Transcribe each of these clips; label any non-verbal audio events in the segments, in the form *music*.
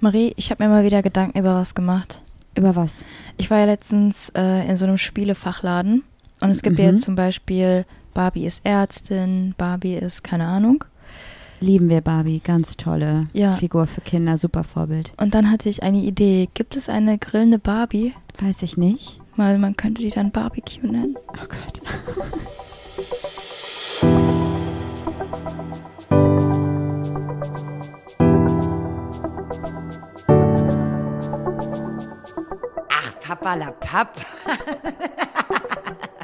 Marie, ich habe mir mal wieder Gedanken über was gemacht. Über was? Ich war ja letztens äh, in so einem Spielefachladen und es gibt ja Mhm. jetzt zum Beispiel Barbie ist Ärztin, Barbie ist keine Ahnung. Lieben wir Barbie, ganz tolle Ja. Figur für Kinder, super Vorbild. Und dann hatte ich eine Idee. Gibt es eine grillende Barbie? Weiß ich nicht. Weil man könnte die dann Barbecue nennen. Oh Gott. Ach, *laughs*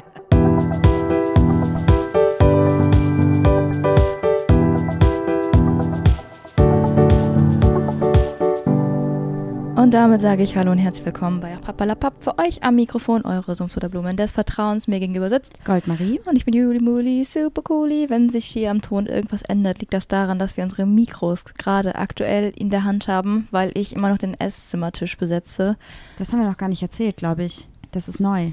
Und damit sage ich Hallo und herzlich willkommen bei Papalapap. Für euch am Mikrofon eure Sumpfsudderblumen des Vertrauens mir gegenüber sitzt. Goldmarie. Und ich bin Juli Muli, super cooli. Wenn sich hier am Ton irgendwas ändert, liegt das daran, dass wir unsere Mikros gerade aktuell in der Hand haben, weil ich immer noch den Esszimmertisch besetze. Das haben wir noch gar nicht erzählt, glaube ich. Das ist neu.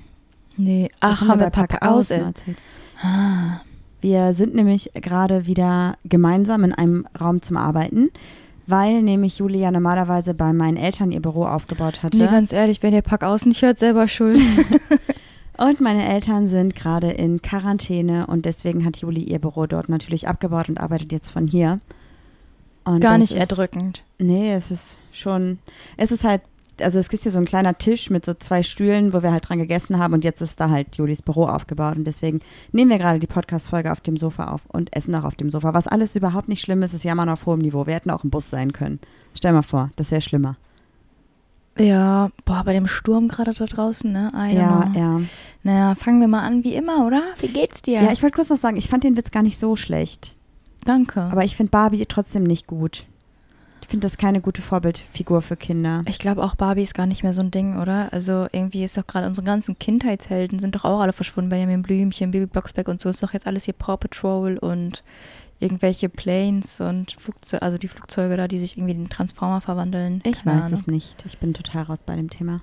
Nee, ach, haben wir bei Papa Pack aus. erzählt. Wir sind nämlich gerade wieder gemeinsam in einem Raum zum Arbeiten, weil nämlich Julia normalerweise bei meinen Eltern ihr Büro aufgebaut hatte. Nee, ganz ehrlich, wenn ihr Pack aus nicht hört, selber schuld. *laughs* Und meine Eltern sind gerade in Quarantäne und deswegen hat Juli ihr Büro dort natürlich abgebaut und arbeitet jetzt von hier. Und Gar nicht ist, erdrückend. Nee, es ist schon, es ist halt, also es gibt hier so ein kleiner Tisch mit so zwei Stühlen, wo wir halt dran gegessen haben und jetzt ist da halt Julis Büro aufgebaut und deswegen nehmen wir gerade die Podcast-Folge auf dem Sofa auf und essen auch auf dem Sofa. Was alles überhaupt nicht schlimm ist, ist Jammern auf hohem Niveau. Wir hätten auch im Bus sein können. Stell mal vor, das wäre schlimmer. Ja, boah, bei dem Sturm gerade da draußen, ne? Don't Ja, know. ja. Naja, fangen wir mal an wie immer, oder? Wie geht's dir? Ja, ich wollte kurz noch sagen, ich fand den Witz gar nicht so schlecht. Danke. Aber ich finde Barbie trotzdem nicht gut. Ich finde das keine gute Vorbildfigur für Kinder. Ich glaube auch Barbie ist gar nicht mehr so ein Ding, oder? Also irgendwie ist doch gerade unsere ganzen Kindheitshelden sind doch auch alle verschwunden. Benjamin Blümchen, Baby Blocksberg und so ist doch jetzt alles hier Paw Patrol und irgendwelche Planes und Flugzeuge, also die Flugzeuge da, die sich irgendwie in Transformer verwandeln. Ich Keine weiß Ahnung. es nicht. Ich bin total raus bei dem Thema.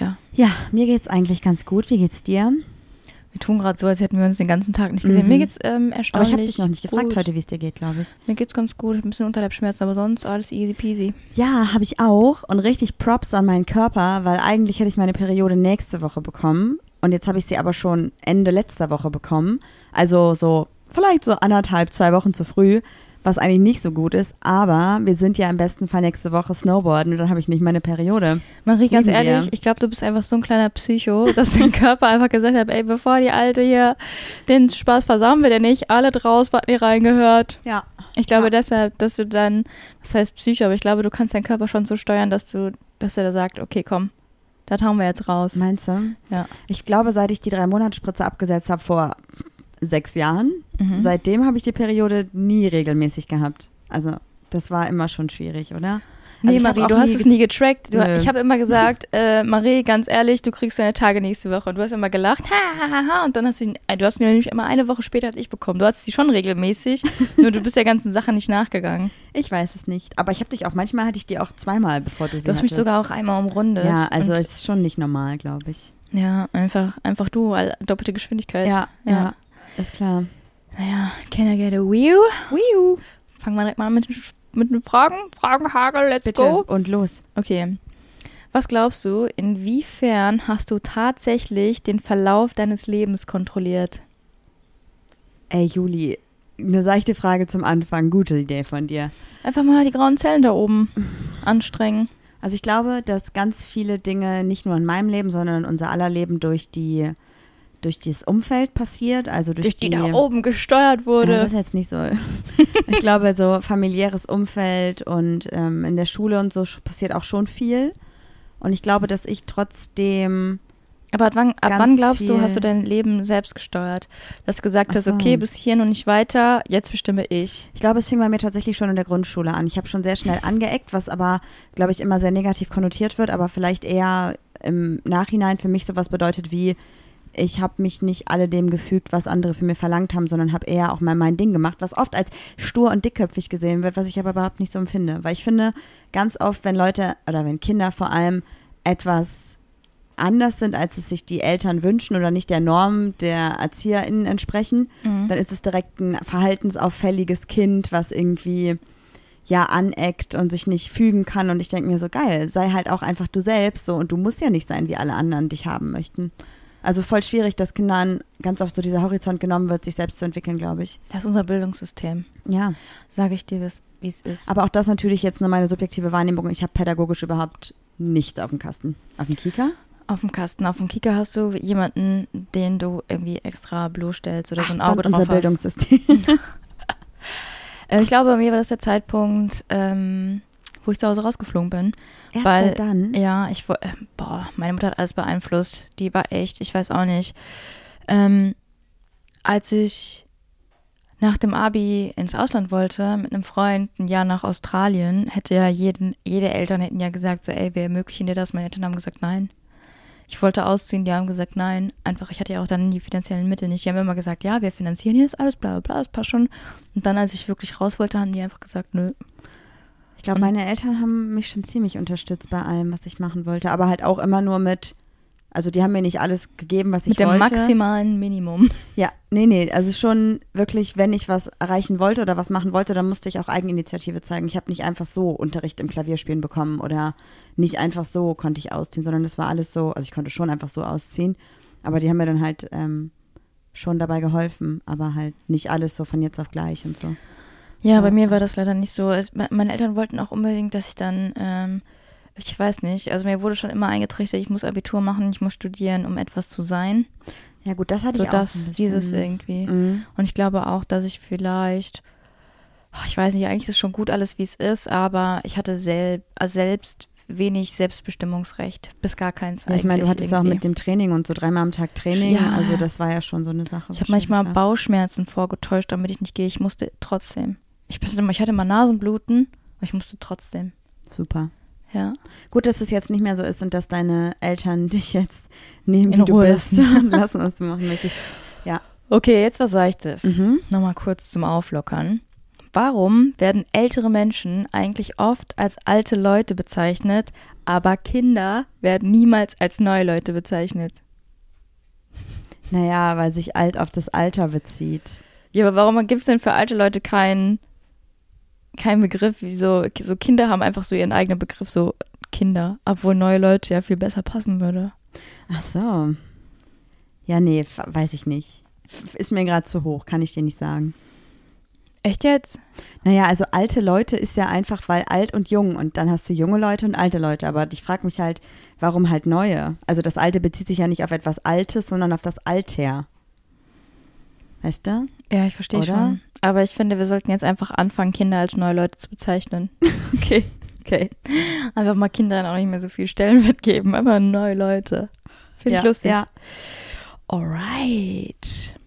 Ja. Ja, mir geht's eigentlich ganz gut. Wie geht's dir? Wir tun gerade so, als hätten wir uns den ganzen Tag nicht gesehen. Mhm. Mir geht's ähm, Aber erstaunlich ich habe dich noch nicht gefragt gut. heute, wie es dir geht, glaube ich. Mir geht's ganz gut, ein bisschen Unterleibschmerzen, aber sonst alles easy peasy. Ja, habe ich auch. Und richtig Props an meinen Körper, weil eigentlich hätte ich meine Periode nächste Woche bekommen. Und jetzt habe ich sie aber schon Ende letzter Woche bekommen. Also so vielleicht so anderthalb, zwei Wochen zu früh, was eigentlich nicht so gut ist. Aber wir sind ja im besten Fall nächste Woche Snowboarden und dann habe ich nicht meine Periode. Marie, ganz wir. ehrlich, ich glaube, du bist einfach so ein kleiner Psycho, dass dein *laughs* Körper einfach gesagt hat, ey, bevor die Alte hier den Spaß versauen wir dir nicht, alle draus, was nie reingehört. Ja. Ich glaube Ja. deshalb, dass du dann, was heißt Psycho, aber ich glaube, du kannst deinen Körper schon so steuern, dass du, dass er da sagt, okay, komm, das hauen wir jetzt raus. Meinst du? Ja. Ich glaube, seit ich die drei Monatsspritze abgesetzt habe vor sechs Jahren, Mhm. seitdem habe ich die Periode nie regelmäßig gehabt. Also das war immer schon schwierig, oder? Nee, Also hab Marie, du hast es nie getrackt. Du, ich habe immer gesagt, *laughs* äh, Marie, ganz ehrlich, du kriegst deine Tage nächste Woche. Und du hast immer gelacht, ha, ha, ha, ha. Und dann hast du ihn, äh, du hast ihn nämlich immer eine Woche später als ich bekommen. Du hattest sie schon regelmäßig, *laughs* nur du bist der ganzen Sache nicht nachgegangen. Ich weiß es nicht. Aber ich habe dich auch, manchmal hatte ich die auch zweimal, bevor du sie Du hast mich hattest. sogar auch einmal umrundet. Ja, also es ist schon nicht normal, glaube ich. ja, einfach, einfach du, doppelte Geschwindigkeit. Ja, ja, ist klar. Naja, can I get a wheel? Wiu. Fangen wir direkt mal an mit, mit den Fragen. Fragenhagel, let's Bitte. go. Und los. Okay. Was glaubst du, inwiefern hast du tatsächlich den Verlauf deines Lebens kontrolliert? Ey, Juli, eine seichte Frage zum Anfang. Gute Idee von dir. Einfach mal die grauen Zellen da oben *laughs* anstrengen. Also ich glaube, dass ganz viele Dinge nicht nur in meinem Leben, sondern in unser aller Leben durch die durch das Umfeld passiert, also durch, Durch die da oben gesteuert wurde. Ja, das ist jetzt nicht so. *laughs* ich glaube, so familiäres Umfeld und ähm, in der Schule und so passiert auch schon viel. Und ich glaube, dass ich trotzdem, Aber ab wann, ab wann glaubst du, hast du dein Leben selbst gesteuert? Dass du gesagt hast, so. okay, bis hierhin und nicht weiter, jetzt bestimme ich. ich glaube, es fing bei mir tatsächlich schon in der Grundschule an. Ich habe schon sehr schnell angeeckt, was aber, glaube ich, immer sehr negativ konnotiert wird, aber vielleicht eher im Nachhinein für mich sowas bedeutet wie, ich habe mich nicht alledem gefügt, was andere für mir verlangt haben, sondern habe eher auch mal mein Ding gemacht, was oft als stur und dickköpfig gesehen wird, was ich aber überhaupt nicht so empfinde. Weil ich finde, ganz oft, wenn Leute oder wenn Kinder vor allem etwas anders sind, als es sich die Eltern wünschen oder nicht der Norm der ErzieherInnen entsprechen, Mhm. dann ist es direkt ein verhaltensauffälliges Kind, was irgendwie ja aneckt und sich nicht fügen kann. Und ich denke mir so, geil, sei halt auch einfach du selbst so und du musst ja nicht sein, wie alle anderen dich haben möchten. Also voll schwierig, dass Kindern ganz oft so dieser Horizont genommen wird, sich selbst zu entwickeln, glaube ich. Das ist unser Bildungssystem. Ja. Sage ich dir, wie es ist. Aber auch das natürlich jetzt nur meine subjektive Wahrnehmung. Ich habe pädagogisch überhaupt nichts auf dem Kasten. Auf dem Kika? Auf dem Kasten. Auf dem Kika hast du jemanden, den du irgendwie extra bloßstellst oder so ein Auge drauf unser hast. Bildungssystem. *laughs* Äh, ich glaube, bei mir war das der Zeitpunkt, ähm, wo ich zu Hause rausgeflogen bin. Erst Weil- dann. Ja, ich äh, boah, meine Mutter hat alles beeinflusst. Die war echt, ich weiß auch nicht. Ähm, als ich nach dem Abi ins Ausland wollte mit einem Freund ein Jahr nach Australien, hätte ja jeden, jede Eltern hätten ja gesagt, so, ey, wir ermöglichen dir das. Meine Eltern haben gesagt, nein. Ich wollte ausziehen, die haben gesagt, nein. Einfach, ich hatte ja auch dann die finanziellen Mittel nicht. Die haben immer gesagt, ja, wir finanzieren hier das alles, bla bla bla, das passt schon. Und dann, als ich wirklich raus wollte, haben die einfach gesagt, nö. Ich glaube, meine Eltern haben mich schon ziemlich unterstützt bei allem, was ich machen wollte. Aber halt auch immer nur mit, also die haben mir nicht alles gegeben, was ich Mit dem wollte. maximalen Minimum. Ja, nee, nee, also schon wirklich, wenn ich was erreichen wollte oder was machen wollte, dann musste ich auch Eigeninitiative zeigen. Ich habe nicht einfach so Unterricht im Klavierspielen bekommen oder nicht einfach so konnte ich ausziehen, sondern es war alles so, also ich konnte schon einfach so ausziehen, aber die haben mir dann halt ähm, schon dabei geholfen, aber halt nicht alles so von jetzt auf gleich und so. Ja, Ja. bei mir war das leider nicht so. Es, me- meine Eltern wollten auch unbedingt, dass ich dann, ähm, ich weiß nicht, also mir wurde schon immer eingetrichtert, ich muss Abitur machen, ich muss studieren, um etwas zu sein. Ja gut, das hatte So ich auch das, dieses irgendwie. Mhm. Und ich glaube auch, dass ich vielleicht, ich weiß nicht, eigentlich ist schon gut alles, wie es ist, aber ich hatte selb, also selbst wenig Selbstbestimmungsrecht, bis gar keins Ja, ich meine, du hattest auch irgendwie. mit dem Training und so dreimal am Tag Training, Ja. also das war ja schon so eine Sache. Ich habe manchmal ja. Bauchschmerzen vorgetäuscht, damit ich nicht gehe. Ich musste trotzdem. Ich hatte, mal- ich hatte mal Nasenbluten, aber ich musste trotzdem. Super. Ja. Gut, dass es jetzt nicht mehr so ist und dass deine Eltern *laughs* dich jetzt nehmen, In wie du Ruhe bist lassen. und *laughs* lassen, was du machen möchtest. Okay, jetzt was Seichtes. Mhm. Nochmal kurz zum Auflockern. Warum werden ältere Menschen eigentlich oft als alte Leute bezeichnet, aber Kinder werden niemals als neue Leute bezeichnet? Naja, weil sich alt auf das Alter bezieht. Ja, aber warum gibt es denn für alte Leute keinen keinen Begriff? Wie so, so Kinder haben einfach so ihren eigenen Begriff, so Kinder, obwohl neue Leute ja viel besser passen würde. Ach so. Ja, nee, weiß ich nicht. Ist mir gerade zu hoch, kann ich dir nicht sagen. Echt jetzt? Naja, also alte Leute ist ja einfach, weil alt und jung und dann hast du junge Leute und alte Leute. Aber ich frage mich halt, warum halt neue? Also das Alte bezieht sich ja nicht auf etwas Altes, sondern auf das Alter. Weißt du? Ja, ich verstehe schon. Aber ich finde, wir sollten jetzt einfach anfangen, Kinder als neue Leute zu bezeichnen. *laughs* Okay, okay. Einfach mal Kindern auch nicht mehr so viel Stellenwert geben, einfach neue Leute. Finde ja, ich lustig. Ja. Alright.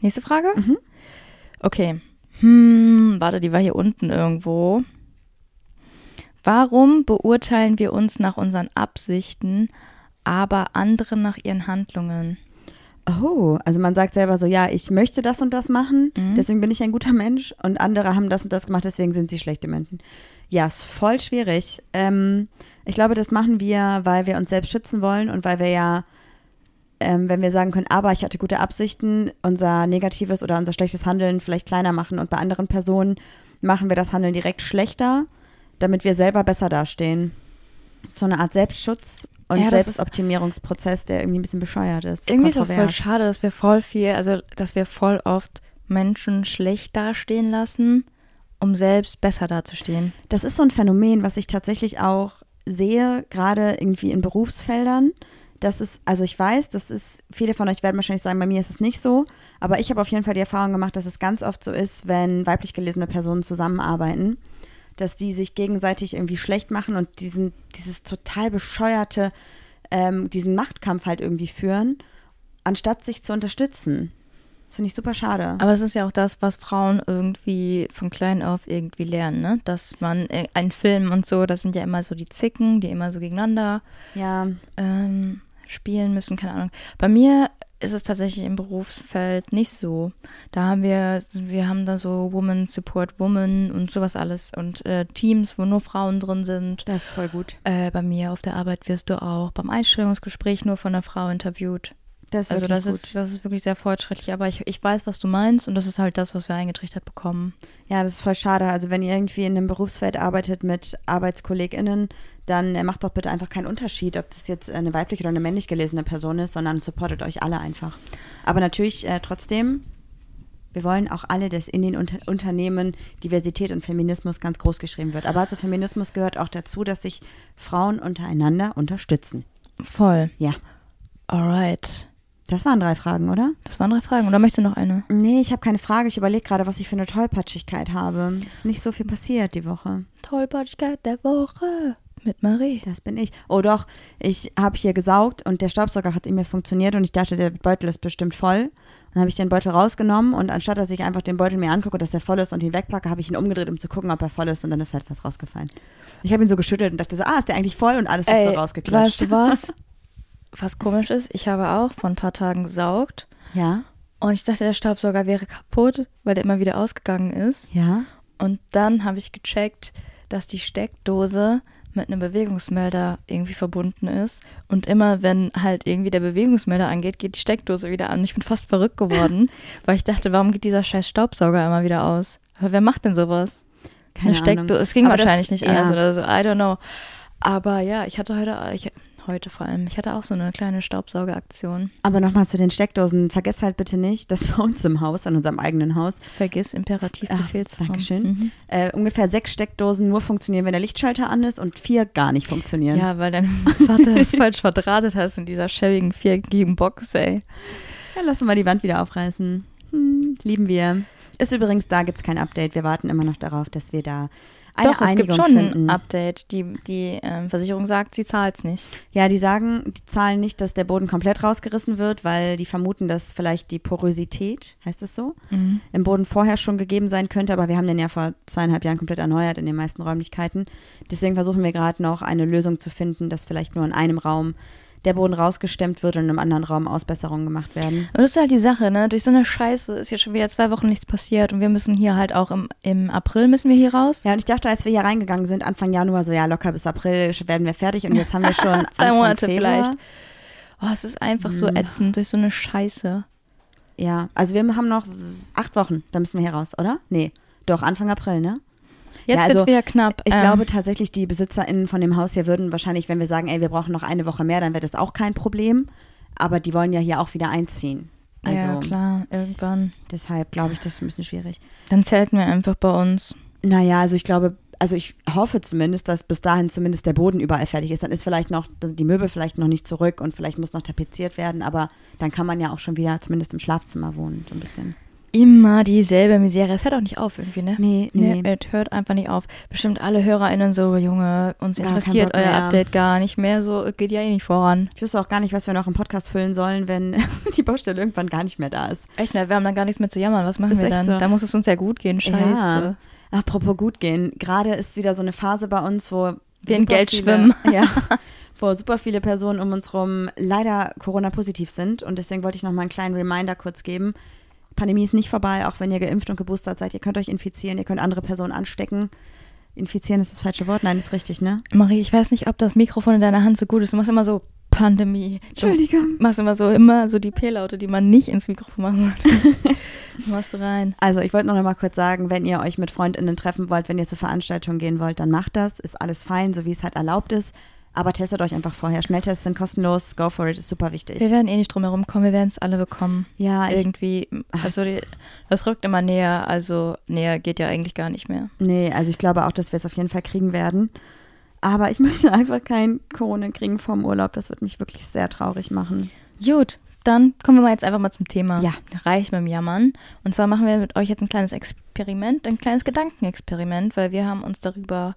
Nächste Frage? Mhm. Okay. Hm, warte, die war hier unten irgendwo. Warum beurteilen wir uns nach unseren Absichten, aber andere nach ihren Handlungen? Oh, also man sagt selber so, ja, ich möchte das und das machen, Mhm. deswegen bin ich ein guter Mensch und andere haben das und das gemacht, deswegen sind sie schlechte Menschen. Ja, ist voll schwierig. Ähm, ich glaube, das machen wir, weil wir uns selbst schützen wollen und weil wir ja, ähm, wenn wir sagen können, aber ich hatte gute Absichten, unser negatives oder unser schlechtes Handeln vielleicht kleiner machen und bei anderen Personen machen wir das Handeln direkt schlechter, damit wir selber besser dastehen. So eine Art Selbstschutz und Ja, Selbstoptimierungsprozess, der irgendwie ein bisschen bescheuert ist. Irgendwie ist das voll schade, dass wir voll viel, also dass wir voll oft Menschen schlecht dastehen lassen, um selbst besser dazustehen. Das ist so ein Phänomen, was ich tatsächlich auch sehe, gerade irgendwie in Berufsfeldern. Das ist, also ich weiß, das ist, viele von euch werden wahrscheinlich sagen, bei mir ist es nicht so, aber ich habe auf jeden Fall die Erfahrung gemacht, dass es ganz oft so ist, wenn weiblich gelesene Personen zusammenarbeiten, dass die sich gegenseitig irgendwie schlecht machen und diesen, dieses total bescheuerte, ähm, diesen Machtkampf halt irgendwie führen, anstatt sich zu unterstützen. Das finde ich super schade. Aber das ist ja auch das, was Frauen irgendwie von klein auf irgendwie lernen, ne? Dass man äh, ein Film und so, das sind ja immer so die Zicken, die immer so gegeneinander ja, ähm, spielen müssen, keine Ahnung. Bei mir ist es tatsächlich im Berufsfeld nicht so. Da haben wir, wir haben da so Woman Support Woman und sowas alles und äh, Teams, wo nur Frauen drin sind. das ist voll gut. Äh, bei mir auf der Arbeit wirst du auch beim Einstellungsgespräch nur von einer Frau interviewt. Das ist Also das gut. ist, das ist wirklich sehr fortschrittlich. Aber ich, ich weiß, was du meinst und das ist halt das, was wir eingetrichtert bekommen. Ja, das ist voll schade. Also wenn ihr irgendwie in einem Berufsfeld arbeitet mit ArbeitskollegInnen, dann äh, macht doch bitte einfach keinen Unterschied, ob das jetzt eine weiblich oder eine männlich gelesene Person ist, sondern supportet euch alle einfach. Aber natürlich äh, trotzdem, wir wollen auch alle, dass in den Unter Unternehmen Diversität und Feminismus ganz groß geschrieben wird. Aber zu Feminismus gehört auch dazu, dass sich Frauen untereinander unterstützen. Voll. Ja, Alright. Das waren drei Fragen, oder? Das waren drei Fragen. Oder möchtest du noch eine? Nee, ich habe keine Frage. Ich überlege gerade, was ich für eine Tollpatschigkeit habe. Es ist nicht so viel passiert die Woche. Tollpatschigkeit der Woche mit Marie. Das bin ich. Oh doch, ich habe hier gesaugt und der Staubsauger hat in mir funktioniert und ich dachte, der Beutel ist bestimmt voll. Dann habe ich den Beutel rausgenommen und anstatt dass ich einfach den Beutel mir angucke, dass der voll ist und ihn wegpacke, habe ich ihn umgedreht, um zu gucken, ob er voll ist und dann ist halt was rausgefallen. Ich habe ihn so geschüttelt und dachte so, ah, ist der eigentlich voll und alles ist so rausgeklatscht. weißt du was? *laughs* Was komisch ist, ich habe auch vor ein paar Tagen gesaugt Ja, und ich dachte, der Staubsauger wäre kaputt, weil der immer wieder ausgegangen ist. ja. Und dann habe ich gecheckt, dass die Steckdose mit einem Bewegungsmelder irgendwie verbunden ist. Und immer, wenn halt irgendwie der Bewegungsmelder angeht, geht die Steckdose wieder an. Ich bin fast verrückt geworden, *laughs* weil ich dachte, warum geht dieser scheiß Staubsauger immer wieder aus? Aber wer macht denn sowas? Keine eine Steckdose. Es ging Aber das- wahrscheinlich nicht ja. alles oder so. I don't know. Aber ja, ich hatte heute, ich, heute vor allem, ich hatte auch so eine kleine Staubsaugeraktion. Aber nochmal zu den Steckdosen. Vergesst halt bitte nicht, dass bei uns im Haus, an unserem eigenen Haus, Vergiss Imperativ Ah. Dankeschön. Mhm. äh, ungefähr sechs Steckdosen nur funktionieren, wenn der Lichtschalter an ist und vier gar nicht funktionieren. Ja, weil dein Vater das falsch verdrahtet hast in dieser schäbigen viereckigen Box, ey. Ja, lassen wir die Wand wieder aufreißen. Hm, lieben wir. Ist übrigens, da gibt es kein Update. Wir warten immer noch darauf, dass wir da eine Doch, es Einigung gibt schon finden. ein Update. Die, die ähm, Versicherung sagt, sie zahlt es nicht. Ja, die sagen, die zahlen nicht, dass der Boden komplett rausgerissen wird, weil die vermuten, dass vielleicht die Porosität, heißt das so, im Boden vorher schon gegeben sein könnte, aber wir haben den ja vor zweieinhalb Jahren komplett erneuert in den meisten Räumlichkeiten. Deswegen versuchen wir gerade noch eine Lösung zu finden, dass vielleicht nur in einem Raum der Boden rausgestemmt wird und in einem anderen Raum Ausbesserungen gemacht werden. Und das ist halt die Sache, ne? Durch so eine Scheiße ist jetzt schon wieder zwei Wochen nichts passiert und wir müssen hier halt auch im, im April müssen wir hier raus. Ja, und ich dachte, als wir hier reingegangen sind, Anfang Januar, so ja, locker bis April werden wir fertig und jetzt haben wir schon *laughs* Zwei Anfang Monate Februar. vielleicht. Oh, es ist einfach so ätzend durch so eine Scheiße. Ja, also wir haben noch acht Wochen, da müssen wir hier raus, oder? Nee, doch, Anfang April, ne? Jetzt Ja, also, wieder knapp. Ich Ähm, glaube tatsächlich, die BesitzerInnen von dem Haus hier würden wahrscheinlich, wenn wir sagen, ey, wir brauchen noch eine Woche mehr, dann wäre das auch kein Problem. Aber die wollen ja hier auch wieder einziehen. Also ja, klar, irgendwann. deshalb glaube ich, das ist ein bisschen schwierig. Dann zelten wir einfach bei uns. Naja, also ich glaube, also ich hoffe zumindest, dass bis dahin zumindest der Boden überall fertig ist. Dann ist vielleicht noch, die Möbel vielleicht noch nicht zurück und vielleicht muss noch tapeziert werden, aber dann kann man ja auch schon wieder zumindest im Schlafzimmer wohnen, so ein bisschen. Immer dieselbe Misere. Es hört auch nicht auf irgendwie, ne? Nee, nee. Nee, es hört einfach nicht auf. Bestimmt alle HörerInnen so, Junge, uns Gar interessiert euer. Update gar nicht mehr. So, geht ja eh nicht voran. Ich wüsste auch gar nicht, was wir noch im Podcast füllen sollen, wenn *laughs* die Baustelle irgendwann gar nicht mehr da ist. Echt, ne? Wir haben dann gar nichts mehr zu jammern. Was machen Ist wir dann? so. Da muss es uns ja gut gehen. Scheiße. Ja. Apropos gut gehen, gerade ist wieder so eine Phase bei uns, wo Wir in Geld viele, schwimmen. *laughs* Ja, *laughs* wo super viele Personen um uns rum leider Corona-positiv sind und deswegen wollte ich noch mal einen kleinen Reminder kurz geben. Pandemie ist nicht vorbei, auch wenn ihr geimpft und geboostert seid. Ihr könnt euch infizieren, ihr könnt andere Personen anstecken. Infizieren ist das falsche Wort, nein, ist richtig, ne? Marie, ich weiß nicht, ob das Mikrofon in deiner Hand so gut ist. Du machst immer so Pandemie. Entschuldigung. Du machst immer so, immer so die P-Laute, die man nicht ins Mikrofon machen sollte. *laughs* machst du rein. Also ich wollte noch mal kurz sagen, wenn ihr euch mit FreundInnen treffen wollt, wenn ihr zur Veranstaltung gehen wollt, dann macht das. Ist alles fein, so wie es halt erlaubt ist. Aber testet euch einfach vorher. Schnelltests sind kostenlos. Go for it, ist super wichtig. Wir werden eh nicht drum herum kommen. Wir werden es alle bekommen. Ja, ich, Irgendwie, also die, das rückt immer näher. Also näher geht ja eigentlich gar nicht mehr. nee, also ich glaube auch, dass wir es auf jeden Fall kriegen werden. Aber ich *laughs* möchte einfach kein Corona kriegen vorm Urlaub. Das wird mich wirklich sehr traurig machen. Gut, dann kommen wir mal jetzt einfach mal zum Thema. Ja. Reicht mit dem Jammern. Und zwar machen wir mit euch jetzt ein kleines Experiment, ein kleines Gedankenexperiment, weil wir haben uns darüber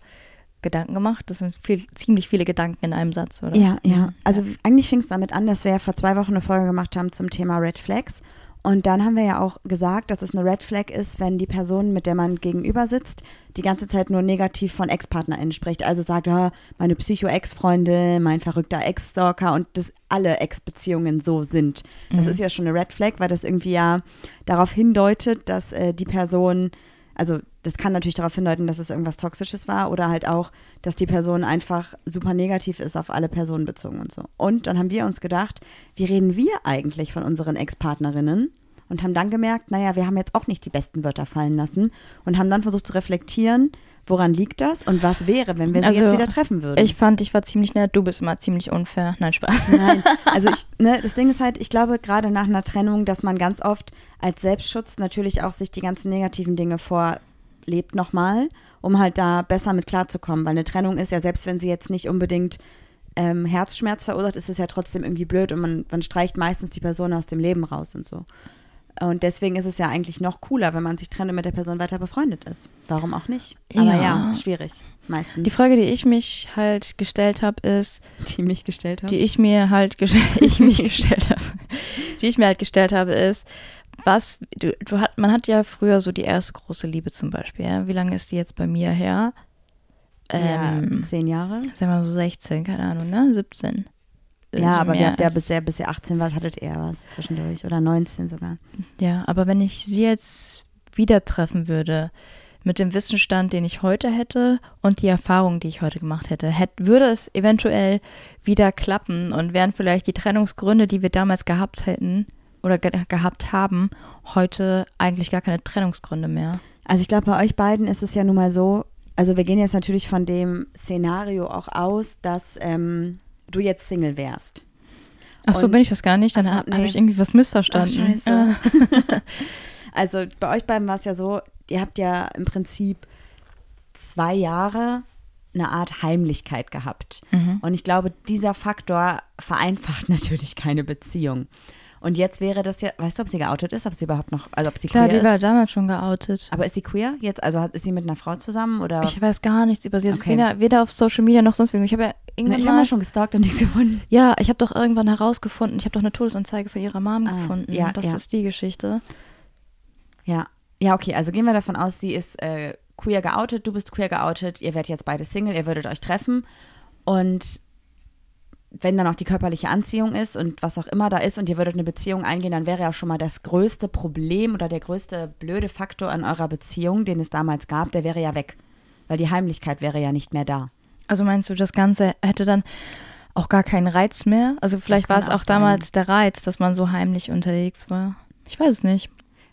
Gedanken gemacht. Das sind viel, ziemlich viele Gedanken in einem Satz, oder? Ja, ja. Also eigentlich fing es damit an, dass wir ja vor zwei Wochen eine Folge gemacht haben zum Thema Red Flags. Und dann haben wir ja auch gesagt, dass es eine Red Flag ist, wenn die Person, mit der man gegenüber sitzt, die ganze Zeit nur negativ von Ex-PartnerInnen spricht. Also sagt, ah, meine Psycho-Ex-Freunde, mein verrückter Ex-Stalker und dass alle Ex-Beziehungen so sind. Das ist ja schon eine Red Flag, weil das irgendwie ja darauf hindeutet, dass äh, die Person, also das kann natürlich darauf hindeuten, dass es irgendwas Toxisches war oder halt auch, dass die Person einfach super negativ ist auf alle Personen bezogen und so. Und dann haben wir uns gedacht, wie reden wir eigentlich von unseren Ex-Partnerinnen? Und haben dann gemerkt, naja, wir haben jetzt auch nicht die besten Wörter fallen lassen und haben dann versucht zu reflektieren, woran liegt das und was wäre, wenn wir sie Also, jetzt wieder treffen würden. Ich fand, ich war ziemlich nett, du bist immer ziemlich unfair. Nein, Spaß. Nein, also ich, *laughs* ne, das Ding ist halt, ich glaube gerade nach einer Trennung, dass man ganz oft als Selbstschutz natürlich auch sich die ganzen negativen Dinge vorlebt nochmal, um halt da besser mit klarzukommen. Weil eine Trennung ist ja, selbst wenn sie jetzt nicht unbedingt ähm, Herzschmerz verursacht, ist es ja trotzdem irgendwie blöd und man, man streicht meistens die Person aus dem Leben raus und so. Und deswegen ist es ja eigentlich noch cooler, wenn man sich trennt und mit der Person weiter befreundet ist. Warum auch nicht? Aber Ja. ja, schwierig. Meistens. Die Frage, die ich mich halt gestellt habe, ist, die mich gestellt haben. die ich mir halt *laughs* ich mich gestellt habe, die ich mir halt gestellt habe, ist, was du, du hat, man hat ja früher so die erste große Liebe zum Beispiel. Ja? Wie lange ist die jetzt bei mir her? Ähm, ja, zehn Jahre. sagen wir mal so 16, keine Ahnung, ne? 17. Ja, Also aber wir habt ja bis ihr, bis ihr 18 wart, hattet ihr was zwischendurch. Oder 19 sogar. Ja, aber wenn ich sie jetzt wieder treffen würde, mit dem Wissensstand, den ich heute hätte und die Erfahrung, die ich heute gemacht hätte, hätt, würde es eventuell wieder klappen und wären vielleicht die Trennungsgründe, die wir damals gehabt hätten oder ge gehabt haben, heute eigentlich gar keine Trennungsgründe mehr. Also ich glaube, bei euch beiden ist es ja nun mal so, also wir gehen jetzt natürlich von dem Szenario auch aus, dass ähm, du jetzt Single wärst. Ach so, Und- bin ich das gar nicht, dann so, habe nee. ich irgendwie was missverstanden. Scheiße. *laughs* Also bei euch beiden war es ja so, ihr habt ja im Prinzip zwei Jahre eine Art Heimlichkeit gehabt. Mhm. Und ich glaube, dieser Faktor vereinfacht *laughs* natürlich keine Beziehung. Und jetzt wäre das ja, weißt du, ob sie geoutet ist, ob sie überhaupt noch, also ob sie Klar, queer die war ist? damals schon geoutet. Aber ist sie queer jetzt? Also hat, ist sie mit einer Frau zusammen oder? Ich weiß gar nichts über sie. Ist Okay. weder, weder auf Social Media noch sonst irgendwie. Ich habe ja irgendwann ich habe mal schon gestalkt und nichts *laughs* gefunden. Ja, ich habe doch irgendwann herausgefunden, ich habe doch eine Todesanzeige von ihrer Mom Ah, gefunden. ja, das ja. ist die Geschichte. Ja. Ja, okay, also gehen wir davon aus, sie ist äh, queer geoutet, du bist queer geoutet, ihr werdet jetzt beide Single, ihr würdet euch treffen und wenn dann auch die körperliche Anziehung ist und was auch immer da ist und ihr würdet eine Beziehung eingehen, dann wäre ja schon mal das größte Problem oder der größte blöde Faktor an eurer Beziehung, den es damals gab, der wäre ja weg. Weil die Heimlichkeit wäre ja nicht mehr da. Also meinst du, das Ganze hätte dann auch gar keinen Reiz mehr? Also vielleicht war es auch auch damals der Reiz, dass man so heimlich unterwegs war. Ich weiß es nicht.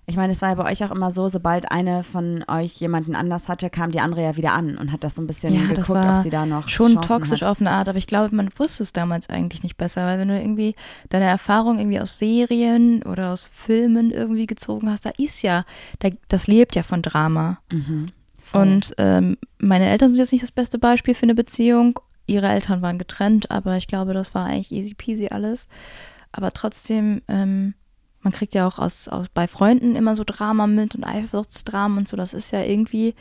Ich meine, es war ja bei euch auch immer so, sobald eine von euch jemanden anders hatte, kam die andere ja wieder an und hat das so ein bisschen Ja, geguckt, ob sie da noch Schon Chancen toxisch hat. auf eine Art, aber ich glaube, man wusste es damals eigentlich nicht besser, weil wenn du irgendwie deine Erfahrung irgendwie aus Serien oder aus Filmen irgendwie gezogen hast, da ist ja, da, das lebt ja von Drama. Mhm. Und ähm, meine Eltern sind jetzt nicht das beste Beispiel für eine Beziehung. Ihre Eltern waren getrennt, aber ich glaube, das war eigentlich easy peasy alles. Aber trotzdem, ähm, man kriegt ja auch aus, aus bei Freunden immer so Drama mit und Eifersuchtsdramen und so. Das ist ja irgendwie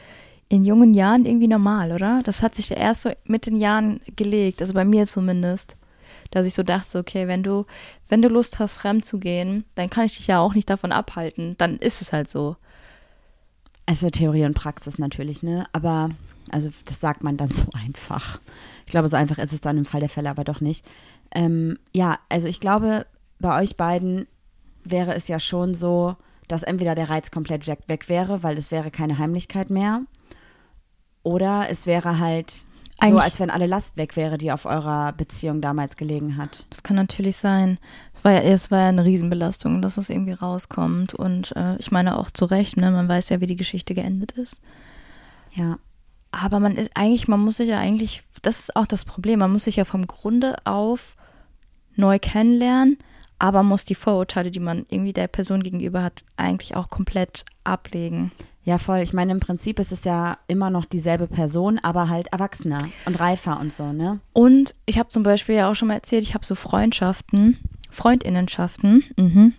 in jungen Jahren irgendwie normal, oder? Das hat sich ja erst so mit den Jahren gelegt, also bei mir zumindest. Dass ich so dachte, okay, wenn du, wenn du Lust hast, fremd zu gehen, dann kann ich dich ja auch nicht davon abhalten. Dann ist es halt so. Also Theorie und Praxis natürlich, ne? Aber, also das sagt man dann *laughs* so einfach. Ich glaube, so einfach ist es dann im Fall der Fälle aber doch nicht. Ähm, ja, also ich glaube, bei euch beiden wäre es ja schon so, dass entweder der Reiz komplett weg, weg wäre, weil es wäre keine Heimlichkeit mehr. Oder es wäre halt so, Eigentlich- als wenn alle Last weg wäre, die auf eurer Beziehung damals gelegen hat. Das kann natürlich sein. Es war ja, es war ja eine Riesenbelastung, dass es irgendwie rauskommt. Und äh, ich meine auch zu Recht, ne? Man weiß ja, wie die Geschichte geendet ist. Ja. Aber man ist eigentlich, man muss sich ja eigentlich, das ist auch das Problem, man muss sich ja vom Grunde auf neu kennenlernen, aber muss die Vorurteile, die man irgendwie der Person gegenüber hat, eigentlich auch komplett ablegen. Ja, voll. Ich meine, im Prinzip ist es ja immer noch dieselbe Person, aber halt erwachsener und reifer und so, ne? Und ich habe zum Beispiel ja auch schon mal erzählt, ich habe so Freundschaften, Freundinnenschaften, mhm,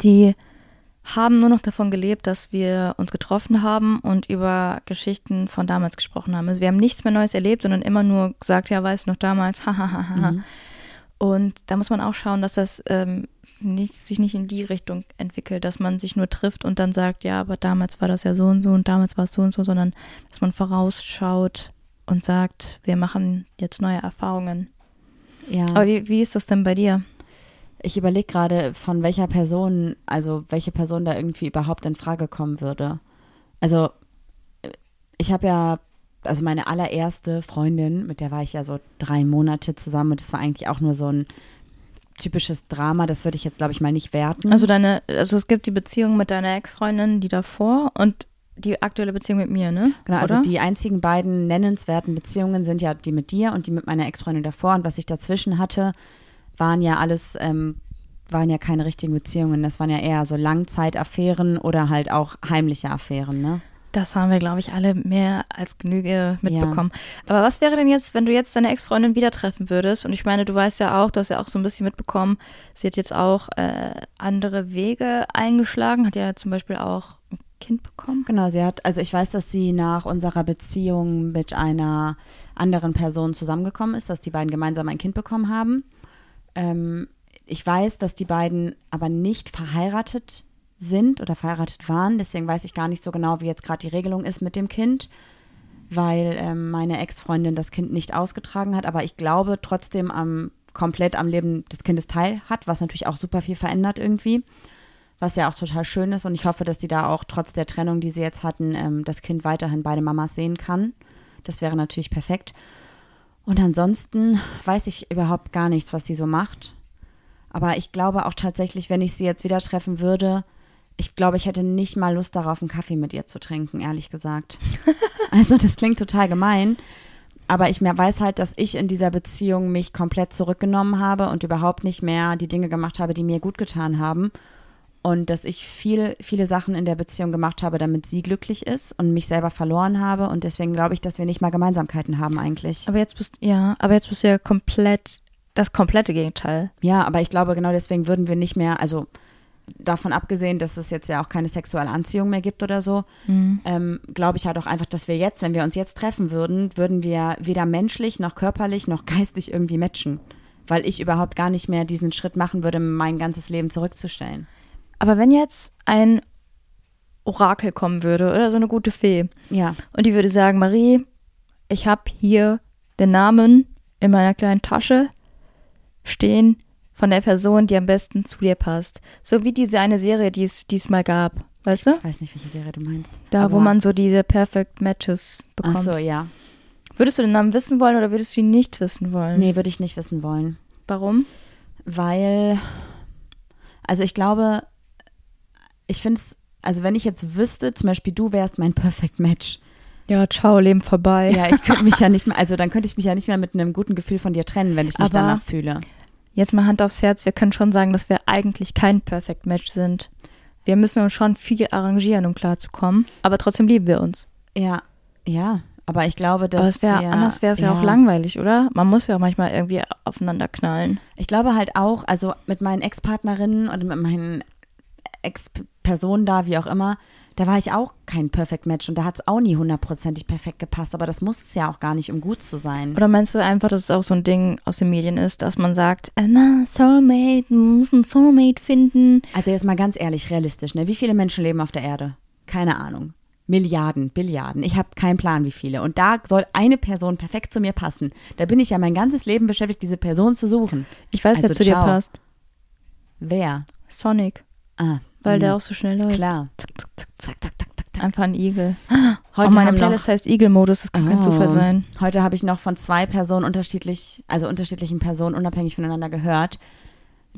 die haben nur noch davon gelebt, dass wir uns getroffen haben und über Geschichten von damals gesprochen haben. Also wir haben nichts mehr Neues erlebt, sondern immer nur gesagt, ja, weißt du noch damals, hahaha. Und da muss man auch schauen, dass das ähm, nicht, sich nicht in die Richtung entwickelt, dass man sich nur trifft und dann sagt, ja, aber damals war das ja so und so und damals war es so und so, sondern dass man vorausschaut und sagt, wir machen jetzt neue Erfahrungen. Ja. Aber wie, wie ist das denn bei dir? Ich überlege gerade, von welcher Person, also welche Person da irgendwie überhaupt in Frage kommen würde. Also ich habe ja, also meine allererste Freundin, mit der war ich ja so drei Monate zusammen und das war eigentlich auch nur so ein typisches Drama, das würde ich jetzt, glaube ich, mal nicht werten. Also deine, also es gibt die Beziehung mit deiner Ex-Freundin, die davor und die aktuelle Beziehung mit mir, ne? Genau, also Oder? die einzigen beiden nennenswerten Beziehungen sind ja die mit dir und die mit meiner Ex-Freundin davor. Und was ich dazwischen hatte, waren ja alles, ähm, waren ja keine richtigen Beziehungen. Das waren ja eher so Langzeitaffären oder halt auch heimliche Affären, ne? Das haben wir, glaube ich, alle mehr als Genüge mitbekommen. Aber was wäre denn jetzt, wenn du jetzt deine Ex-Freundin wieder treffen würdest? Und ich meine, du weißt ja auch, du hast ja auch so ein bisschen mitbekommen, sie hat jetzt auch äh, andere Wege eingeschlagen, hat ja zum Beispiel auch ein Kind bekommen. Genau, sie hat, also ich weiß, dass sie nach unserer Beziehung mit einer anderen Person zusammengekommen ist, dass die beiden gemeinsam ein Kind bekommen haben. Ähm, ich weiß, dass die beiden aber nicht verheiratet sind oder verheiratet waren, deswegen weiß ich gar nicht so genau, wie jetzt gerade die Regelung ist mit dem Kind, weil ähm, meine Ex-Freundin das Kind nicht ausgetragen hat, aber ich glaube trotzdem am komplett am Leben des Kindes teil hat, was natürlich auch super viel verändert irgendwie was ja auch total schön ist. Und ich hoffe, dass die da auch trotz der Trennung, die sie jetzt hatten, ähm, das Kind weiterhin beide Mamas sehen kann. Das wäre natürlich perfekt. Und ansonsten weiß ich überhaupt gar nichts, was sie so macht. Aber ich glaube auch tatsächlich, wenn ich sie jetzt wieder treffen würde, ich glaube, ich hätte nicht mal Lust darauf, einen Kaffee mit ihr zu trinken, ehrlich gesagt. *laughs* also das klingt total gemein. Aber ich weiß halt, dass ich in dieser Beziehung mich komplett zurückgenommen habe und überhaupt nicht mehr die Dinge gemacht habe, die mir gut getan haben und dass ich viel, viele Sachen in der Beziehung gemacht habe, damit sie glücklich ist und mich selber verloren habe. Und deswegen glaube ich, dass wir nicht mal Gemeinsamkeiten haben eigentlich. Aber jetzt bist ja, aber jetzt bist du ja komplett das komplette Gegenteil. Ja, aber ich glaube, genau deswegen würden wir nicht mehr, also davon abgesehen, dass es jetzt ja auch keine sexuelle Anziehung mehr gibt oder so, Mhm. ähm, glaube ich halt auch einfach, dass wir jetzt, wenn wir uns jetzt treffen würden, würden wir weder menschlich noch körperlich noch *laughs* geistig irgendwie matchen. Weil ich überhaupt gar nicht mehr diesen Schritt machen würde, mein ganzes Leben zurückzustellen. Aber wenn jetzt ein Orakel kommen würde oder so eine gute Fee Ja, und die würde sagen, Marie, ich habe hier den Namen in meiner kleinen Tasche stehen von der Person, die am besten zu dir passt. So wie diese eine Serie, die es diesmal gab. Weißt du? ich weiß nicht, welche Serie du meinst. Da, wo man so diese Perfect Matches Ach bekommt. so, ja. Würdest du den Namen wissen wollen oder würdest du ihn nicht wissen wollen? Nee, würde ich nicht wissen wollen. Warum? Weil, also ich glaube, ich finde es, also wenn ich jetzt wüsste, zum Beispiel du wärst mein Perfect Match, Ja, ciao, Leben vorbei. ja, ich könnte mich ja *laughs* nicht mehr, also dann könnte ich mich ja nicht mehr mit einem guten Gefühl von dir trennen, wenn ich mich Aber- danach fühle. Jetzt mal Hand aufs Herz, wir können schon sagen, dass wir eigentlich kein Perfect Match sind. Wir müssen uns schon viel arrangieren, um klarzukommen. Aber trotzdem lieben wir uns. Ja, ja, aber ich glaube, dass Aber es wär, wir, anders wäre es ja. auch langweilig, oder? Man muss ja auch manchmal irgendwie aufeinander knallen. Ich glaube halt auch, also mit meinen Ex-Partnerinnen und mit meinen Ex-Personen da, wie auch immer, da war ich auch kein Perfect Match und da hat es auch nie hundertprozentig perfekt gepasst, aber das muss es ja auch gar nicht, um gut zu sein. Oder meinst du einfach, dass es auch so ein Ding aus den Medien ist, dass man sagt, na, Soulmate, man muss einen Soulmate finden. Also jetzt mal ganz ehrlich, realistisch, ne? Wie viele Menschen leben auf der Erde? Keine Ahnung. Milliarden, Billiarden. Ich habe keinen Plan, wie viele. Und da soll eine Person perfekt zu mir passen. Da bin ich ja mein ganzes Leben beschäftigt, diese Person zu suchen. Ich weiß, wer Also zu dir ciao. passt. Wer? Sonic, Ah, weil der hm, auch so schnell läuft. Klar. Zack, zack, zack. Zack, zack, zack. Einfach ein Igel. Heute oh, meine Playlist heißt Igel-Modus, das kann kein Oh. Zufall sein. Heute habe ich noch von zwei Personen unterschiedlich, also unterschiedlichen Personen unabhängig voneinander gehört,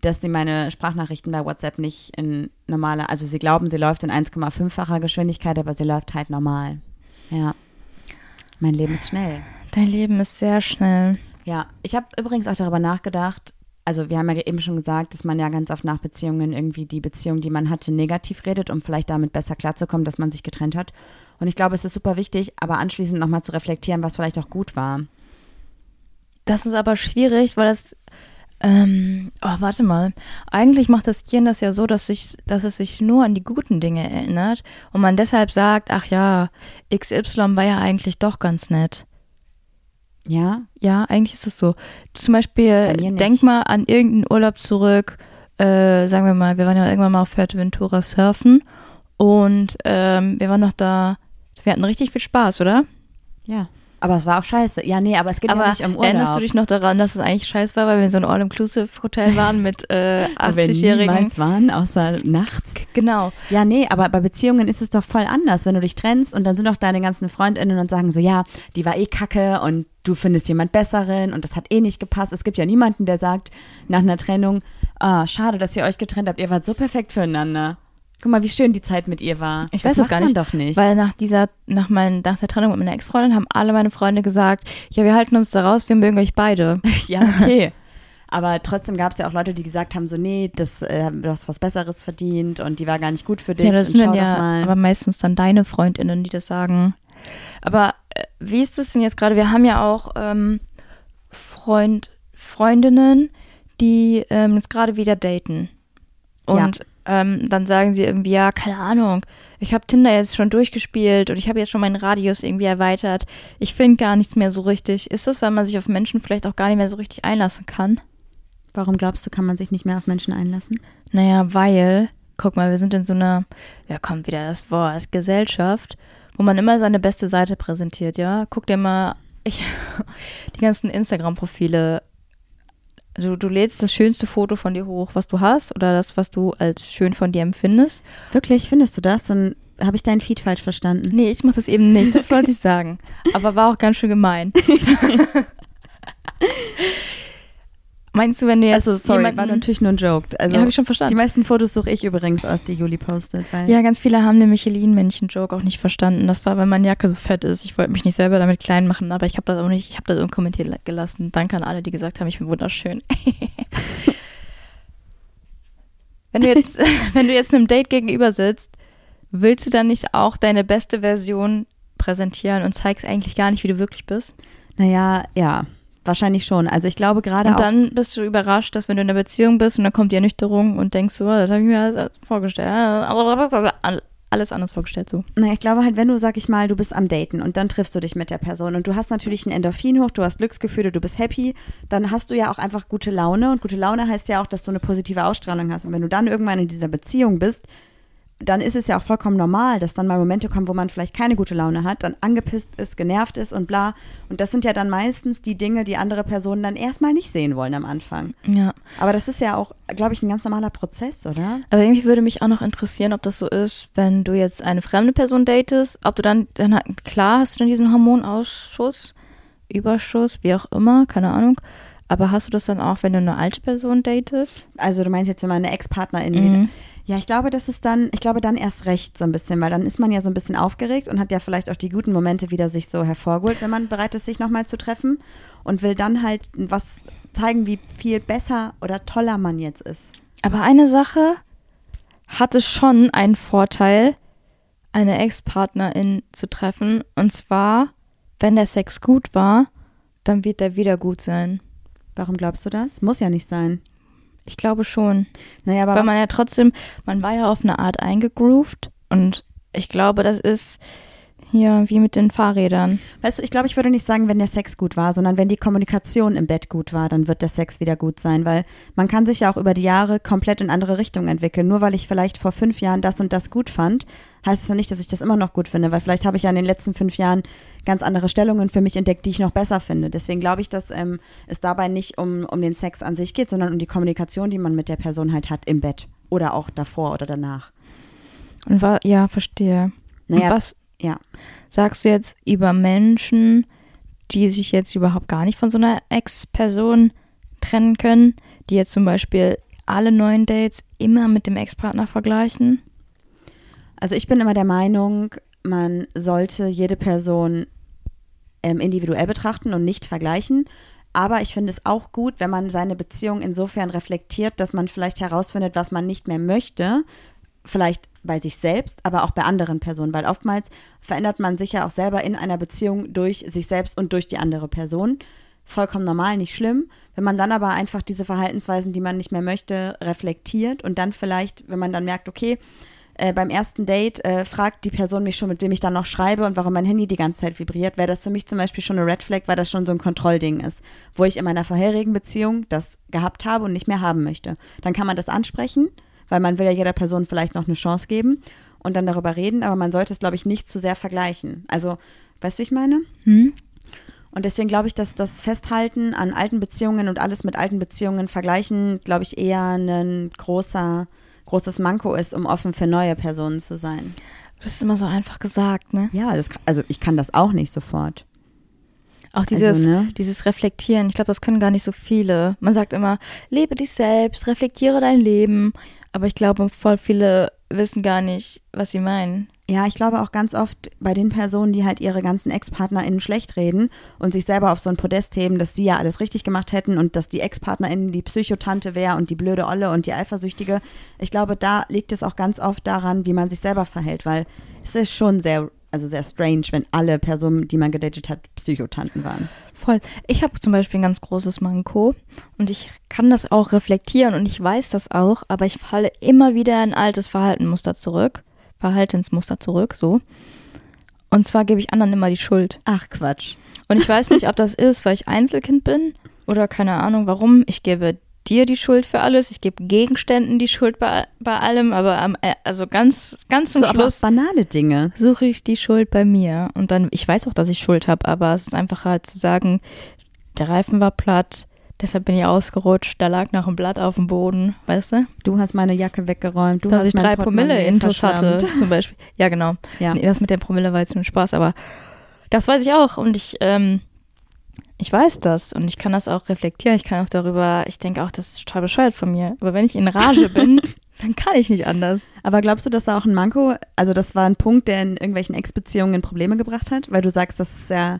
dass sie meine Sprachnachrichten bei WhatsApp nicht in normaler, also sie glauben, sie läuft in 1,5-facher Geschwindigkeit, aber sie läuft halt normal. Ja. Mein Leben ist schnell. Dein Leben ist sehr schnell. Ja, ich habe übrigens auch darüber nachgedacht, also wir haben ja eben schon gesagt, dass man ja ganz oft nach Beziehungen irgendwie die Beziehung, die man hatte, negativ redet, um vielleicht damit besser klarzukommen, dass man sich getrennt hat. Und ich glaube, es ist super wichtig, aber anschließend nochmal zu reflektieren, was vielleicht auch gut war. Das ist aber schwierig, weil das. Ähm, oh, warte mal. Eigentlich macht das Gehirn das ja so, dass, sich, dass es sich nur an die guten Dinge erinnert und man deshalb sagt, ach ja, XY war ja eigentlich doch ganz nett. Ja, Ja, eigentlich ist es so. Zum Beispiel, Bei denk mal an irgendeinen Urlaub zurück. Äh, sagen wir mal, wir waren ja irgendwann mal auf Fuerteventura surfen und ähm, wir waren noch da. Wir hatten richtig viel Spaß, oder? ja. Aber es war auch scheiße. Ja, nee, aber es geht Aber ja nicht um Urlaub. erinnerst du dich noch daran, dass es eigentlich scheiße war, weil wir in so ein All-Inclusive-Hotel waren *laughs* mit äh, Wo wir 80-Jährigen? niemals waren, außer nachts. Genau. Ja, nee, aber bei Beziehungen ist es doch voll anders, wenn du dich trennst und dann sind auch deine ganzen Freundinnen und sagen so, ja, die war eh kacke und du findest jemand besseren und das hat eh nicht gepasst. Es gibt ja niemanden, der sagt nach einer Trennung, ah, schade, dass ihr euch getrennt habt, ihr wart so perfekt füreinander. Guck mal, wie schön die Zeit mit ihr war. Ich das weiß es gar nicht. doch nicht. Weil nach dieser, nach, mein, nach der Trennung mit meiner Ex-Freundin haben alle meine Freunde gesagt, ja, wir halten uns da raus, wir mögen euch beide. *laughs* ja, okay. *laughs* Aber trotzdem gab es ja auch Leute, die gesagt haben, so, nee, das, äh, du hast was Besseres verdient und die war gar nicht gut für dich. Ja, das sind dann ja mal. aber meistens dann deine Freundinnen, die das sagen. Aber äh, wie ist das denn jetzt gerade? Wir haben ja auch ähm, Freund, Freundinnen, die ähm, jetzt gerade wieder daten. Und ähm, dann sagen sie irgendwie, ja, keine Ahnung, ich habe Tinder jetzt schon durchgespielt und ich habe jetzt schon meinen Radius irgendwie erweitert. Ich finde gar nichts mehr so richtig. Ist das, weil man sich auf Menschen vielleicht auch gar nicht mehr so richtig einlassen kann? Warum glaubst du, kann man sich nicht mehr auf Menschen einlassen? Naja, weil, guck mal, wir sind in so einer, ja, kommt wieder das Wort, Gesellschaft, wo man immer seine beste Seite präsentiert, ja. Guck dir mal, ich, *laughs* die ganzen Instagram-Profile. Also du lädst das schönste Foto von dir hoch, was du hast, oder das, was du als schön von dir empfindest. Wirklich, findest du das? Dann habe ich deinen Feed falsch verstanden. Nee, ich mach das eben nicht, das wollte ich *laughs* sagen. Aber war auch ganz schön gemein. *laughs* *laughs* Meinst du, wenn du jetzt Also, sorry, jemanden, war natürlich nur ein Joke. Also, ja, habe ich schon die verstanden. meisten Fotos suche ich übrigens aus, die Juli postet. Ja, ganz viele haben den Michelin-Männchen-Joke auch nicht verstanden. Das war, weil meine Jacke so fett ist. Ich wollte mich nicht selber damit klein machen, aber ich habe das auch nicht, ich habe das unkommentiert gelassen. Danke an alle, die gesagt haben, ich bin wunderschön. *laughs* wenn du jetzt, *laughs* wenn du jetzt einem Date gegenüber sitzt, willst du dann nicht auch deine beste Version präsentieren und zeigst eigentlich gar nicht, wie du wirklich bist? Naja, ja, wahrscheinlich schon. Also ich glaube gerade Und dann bist du überrascht, dass wenn du in einer Beziehung bist und dann kommt die Ernüchterung und denkst so, oh, das habe ich mir alles vorgestellt. Alles anders vorgestellt so. Naja, ich glaube halt, wenn du, sag ich mal, du bist am Daten und dann triffst du dich mit der Person und du hast natürlich ein Endorphin hoch, du hast Glücksgefühle, du bist happy, dann hast du ja auch einfach gute Laune und gute Laune heißt ja auch, dass du eine positive Ausstrahlung hast. Und wenn du dann irgendwann in dieser Beziehung bist, dann ist es ja auch vollkommen normal, dass dann mal Momente kommen, wo man vielleicht keine gute Laune hat, dann angepisst ist, genervt ist und bla. Und das sind ja dann meistens die Dinge, die andere Personen dann erstmal nicht sehen wollen am Anfang. Ja. Aber das ist ja auch, glaube ich, ein ganz normaler Prozess, oder? Aber irgendwie würde mich auch noch interessieren, ob das so ist, wenn du jetzt eine fremde Person datest, ob du dann, dann klar hast du dann diesen Hormonausschuss, Überschuss, wie auch immer, keine Ahnung. Aber hast du das dann auch, wenn du eine alte Person datest? Also du meinst jetzt, wenn man eine Ex-Partnerin Mhm. Ja, ich glaube, das ist dann, ich glaube dann erst recht so ein bisschen, weil dann ist man ja so ein bisschen aufgeregt und hat ja vielleicht auch die guten Momente wieder sich so hervorgeholt, wenn man bereit ist, sich nochmal zu treffen und will dann halt was zeigen, wie viel besser oder toller man jetzt ist. Aber eine Sache hatte schon einen Vorteil, eine Ex-Partnerin zu treffen. Und zwar, wenn der Sex gut war, dann wird der wieder gut sein. Warum glaubst du das? Muss ja nicht sein. Ich glaube schon. Naja, aber Weil man ja trotzdem, man war ja auf eine Art eingegroovt und ich glaube, das ist hier wie mit den Fahrrädern. weißt du, ich glaube, ich würde nicht sagen, wenn der Sex gut war, sondern wenn die Kommunikation im Bett gut war, dann wird der Sex wieder gut sein, weil man kann sich ja auch über die Jahre komplett in andere Richtungen entwickeln. Nur weil ich vielleicht vor fünf Jahren das und das gut fand, heißt es ja nicht, dass ich das immer noch gut finde, weil vielleicht habe ich ja in den letzten fünf Jahren ganz andere Stellungen für mich entdeckt, die ich noch besser finde. Deswegen glaube ich, dass ähm, es dabei nicht um, um den Sex an sich geht, sondern um die Kommunikation, die man mit der Person halt hat im Bett oder auch davor oder danach. Und war, ja, verstehe. Naja, und was ja. sagst du jetzt über Menschen, die sich jetzt überhaupt gar nicht von so einer Ex-Person trennen können, die jetzt zum Beispiel alle neuen Dates immer mit dem Ex-Partner vergleichen? Also ich bin immer der Meinung, man sollte jede Person ähm, individuell betrachten und nicht vergleichen. Aber ich finde es auch gut, wenn man seine Beziehung insofern reflektiert, dass man vielleicht herausfindet, was man nicht mehr möchte. Vielleicht bei sich selbst, aber auch bei anderen Personen, weil oftmals verändert man sich ja auch selber in einer Beziehung durch sich selbst und durch die andere Person. Vollkommen normal, nicht schlimm. Wenn man dann aber einfach diese Verhaltensweisen, die man nicht mehr möchte, reflektiert und dann vielleicht, wenn man dann merkt, okay, äh, beim ersten Date äh, fragt die Person mich schon, mit wem ich dann noch schreibe und warum mein Handy die ganze Zeit vibriert, wäre das für mich zum Beispiel schon eine Red Flag, weil das schon so ein Kontrollding ist, wo ich in meiner vorherigen Beziehung das gehabt habe und nicht mehr haben möchte. Dann kann man das ansprechen, weil man will ja jeder Person vielleicht noch eine Chance geben und dann darüber reden, aber man sollte es, glaube ich, nicht zu sehr vergleichen. Also, weißt du, wie ich meine? Hm? Und deswegen glaube ich, dass das Festhalten an alten Beziehungen und alles mit alten Beziehungen vergleichen, glaube ich, eher ein großer, großes Manko ist, um offen für neue Personen zu sein. Das ist immer so einfach gesagt, ne? Ja, das, also ich kann das auch nicht sofort. Auch dieses, Also, ne? dieses Reflektieren, ich glaube, das können gar nicht so viele. Man sagt immer, lebe dich selbst, reflektiere dein Leben. Aber ich glaube, voll viele wissen gar nicht, was sie meinen. Ja, ich glaube auch ganz oft bei den Personen, die halt ihre ganzen Ex-PartnerInnen schlecht reden und sich selber auf so ein Podest heben, dass sie ja alles richtig gemacht hätten und dass die Ex-PartnerInnen die Psychotante wäre und die blöde Olle und die Eifersüchtige. Ich glaube, da liegt es auch ganz oft daran, wie man sich selber verhält, weil es ist schon sehr, also sehr strange, wenn alle Personen, die man gedatet hat, Psychotanten waren. Voll. Ich habe zum Beispiel ein ganz großes Manko und ich kann das auch reflektieren und ich weiß das auch, aber ich falle immer wieder in altes Verhaltenmuster zurück. Verhaltensmuster zurück, so. Und zwar gebe ich anderen immer die Schuld. Ach Quatsch. Und ich weiß nicht, ob das *laughs* ist, weil ich Einzelkind bin oder keine Ahnung warum. Ich gebe dir die Schuld für alles, ich gebe Gegenständen die Schuld bei, bei allem, aber am, äh, also ganz, ganz zum So, Schluss banale Dinge. suche ich die Schuld bei mir. Und dann, ich weiß auch, dass ich Schuld habe, aber es ist einfach halt zu sagen, der Reifen war platt, deshalb bin ich ausgerutscht, da lag noch ein Blatt auf dem Boden, weißt du? Du hast meine Jacke weggeräumt, du dass hast ich drei Promille intus hatte, *laughs* zum Beispiel. Ja, genau. Ja. Nee, das mit der Promille war jetzt nur Spaß, aber das weiß ich auch und ich, ähm, ich weiß das und ich kann das auch reflektieren. Ich kann auch darüber, ich denke auch, das ist total bescheuert von mir. Aber wenn ich in Rage *laughs* bin, dann kann ich nicht anders. Aber glaubst du, das war auch ein Manko? Also das war ein Punkt, der in irgendwelchen Ex-Beziehungen Probleme gebracht hat? Weil du sagst, dass, ja,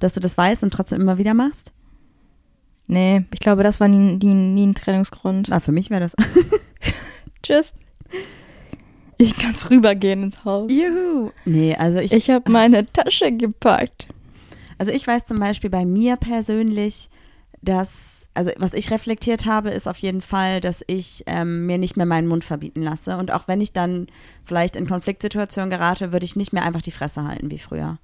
dass du das weißt und trotzdem immer wieder machst? Nee, ich glaube, das war nie, nie, nie ein Trennungsgrund. Na, für mich wäre das. *laughs* Tschüss. Ich kann's rübergehen ins Haus. Juhu. Nee, also ich, Ich habe meine Tasche gepackt. Also ich weiß zum Beispiel bei mir persönlich, dass, also was ich reflektiert habe, ist auf jeden Fall, dass ich ähm, mir nicht mehr meinen Mund verbieten lasse. Und auch wenn ich dann vielleicht in Konfliktsituationen gerate, würde ich nicht mehr einfach die Fresse halten wie früher.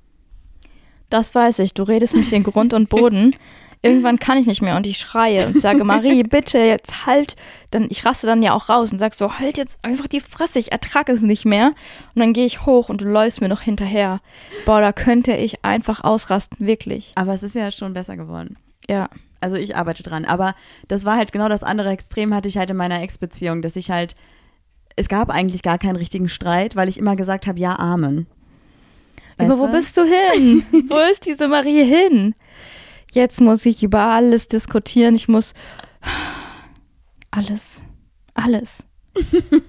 Das weiß ich. Du redest mich in Grund und Boden. Irgendwann kann ich nicht mehr und ich schreie und sage, Marie, bitte jetzt halt. Dann, ich raste dann ja auch raus und sag so, halt jetzt einfach die Fresse, ich ertrage es nicht mehr. Und dann gehe ich hoch und du läufst mir noch hinterher. Boah, da könnte ich einfach ausrasten, wirklich. Aber es ist ja schon besser geworden. Ja. Also ich arbeite dran. Aber das war halt genau das andere Extrem hatte ich halt in meiner Ex-Beziehung, dass ich halt, es gab eigentlich gar keinen richtigen Streit, weil ich immer gesagt habe, ja, Amen. Aber wo Weißt du? bist du hin? *laughs* wo ist diese Marie hin? Jetzt muss ich über alles diskutieren. Ich muss alles, alles. *laughs*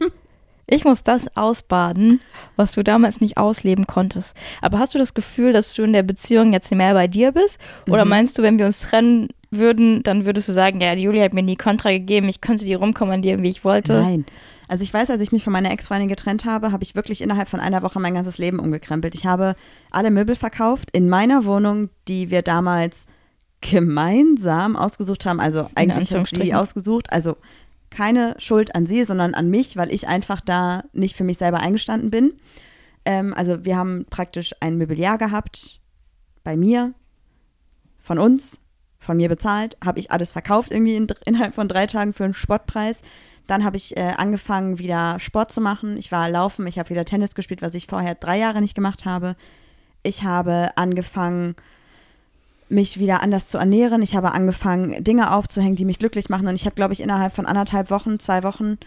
Ich muss das ausbaden, was du damals nicht ausleben konntest. Aber hast du das Gefühl, dass du in der Beziehung jetzt mehr bei dir bist? Oder Mhm. meinst du, wenn wir uns trennen würden, dann würdest du sagen, ja, die Julia hat mir nie Kontra gegeben, ich könnte die rumkommandieren, wie ich wollte? Nein. Also ich weiß, als ich mich von meiner Ex-Freundin getrennt habe, habe ich wirklich innerhalb von einer Woche mein ganzes Leben umgekrempelt. Ich habe alle Möbel verkauft in meiner Wohnung, die wir damals gemeinsam ausgesucht haben. Also eigentlich habe ich die ausgesucht. Also keine Schuld an sie, sondern an mich, weil ich einfach da nicht für mich selber eingestanden bin. Ähm, also wir haben praktisch ein Möbeljahr gehabt bei mir, von uns, von mir bezahlt, habe ich alles verkauft irgendwie in, innerhalb von drei Tagen für einen Spottpreis. Dann habe ich äh, angefangen, wieder Sport zu machen. Ich war laufen, ich habe wieder Tennis gespielt, was ich vorher drei Jahre nicht gemacht habe. Ich habe angefangen, mich wieder anders zu ernähren. Ich habe angefangen, Dinge aufzuhängen, die mich glücklich machen. Und ich habe, glaube ich, innerhalb von anderthalb Wochen, zwei Wochen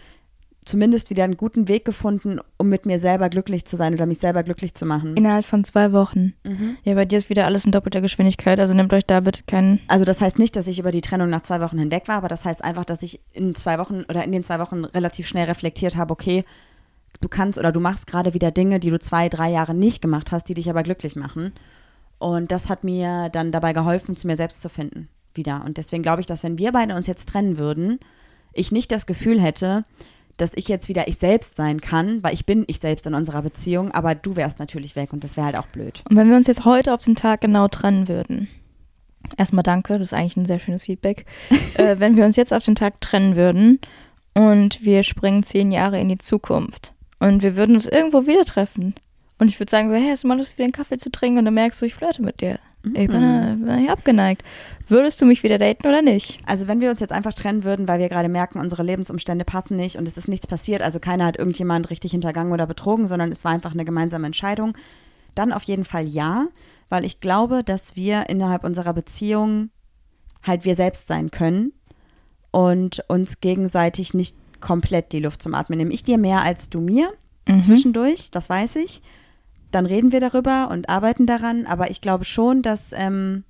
zumindest wieder einen guten Weg gefunden, um mit mir selber glücklich zu sein oder mich selber glücklich zu machen. Innerhalb von zwei Wochen. Mhm. Ja, bei dir ist wieder alles in doppelter Geschwindigkeit, also nehmt euch da bitte keinen. Also das heißt nicht, dass ich über die Trennung nach zwei Wochen hinweg war, aber das heißt einfach, dass ich in zwei Wochen oder in den zwei Wochen relativ schnell reflektiert habe, okay, du kannst oder du machst gerade wieder Dinge, die du zwei, drei Jahre nicht gemacht hast, die dich aber glücklich machen. Und das hat mir dann dabei geholfen, zu mir selbst zu finden wieder. Und deswegen glaube ich, dass wenn wir beide uns jetzt trennen würden, ich nicht das Gefühl hätte, dass ich jetzt wieder ich selbst sein kann, weil ich bin ich selbst in unserer Beziehung, aber du wärst natürlich weg und das wäre halt auch blöd. Und wenn wir uns jetzt heute auf den Tag genau trennen würden, erstmal danke, das ist eigentlich ein sehr schönes Feedback. *laughs* äh, wenn wir uns jetzt auf den Tag trennen würden und wir springen zehn Jahre in die Zukunft und wir würden uns irgendwo wieder treffen und ich würde sagen so, hey, hast du mal Lust, wieder einen Kaffee zu trinken und dann merkst du, ich flirte mit dir. Ich bin, äh, bin hier abgeneigt. Würdest du mich wieder daten oder nicht? Also wenn wir uns jetzt einfach trennen würden, weil wir gerade merken, unsere Lebensumstände passen nicht und es ist nichts passiert, also keiner hat irgendjemand richtig hintergangen oder betrogen, sondern es war einfach eine gemeinsame Entscheidung, dann auf jeden Fall ja, weil ich glaube, dass wir innerhalb unserer Beziehung halt wir selbst sein können und uns gegenseitig nicht komplett die Luft zum Atmen nehmen. Ich dir mehr als du mir Mhm. zwischendurch, das weiß ich. Dann reden wir darüber und arbeiten daran, aber ich glaube schon, dass, ähm,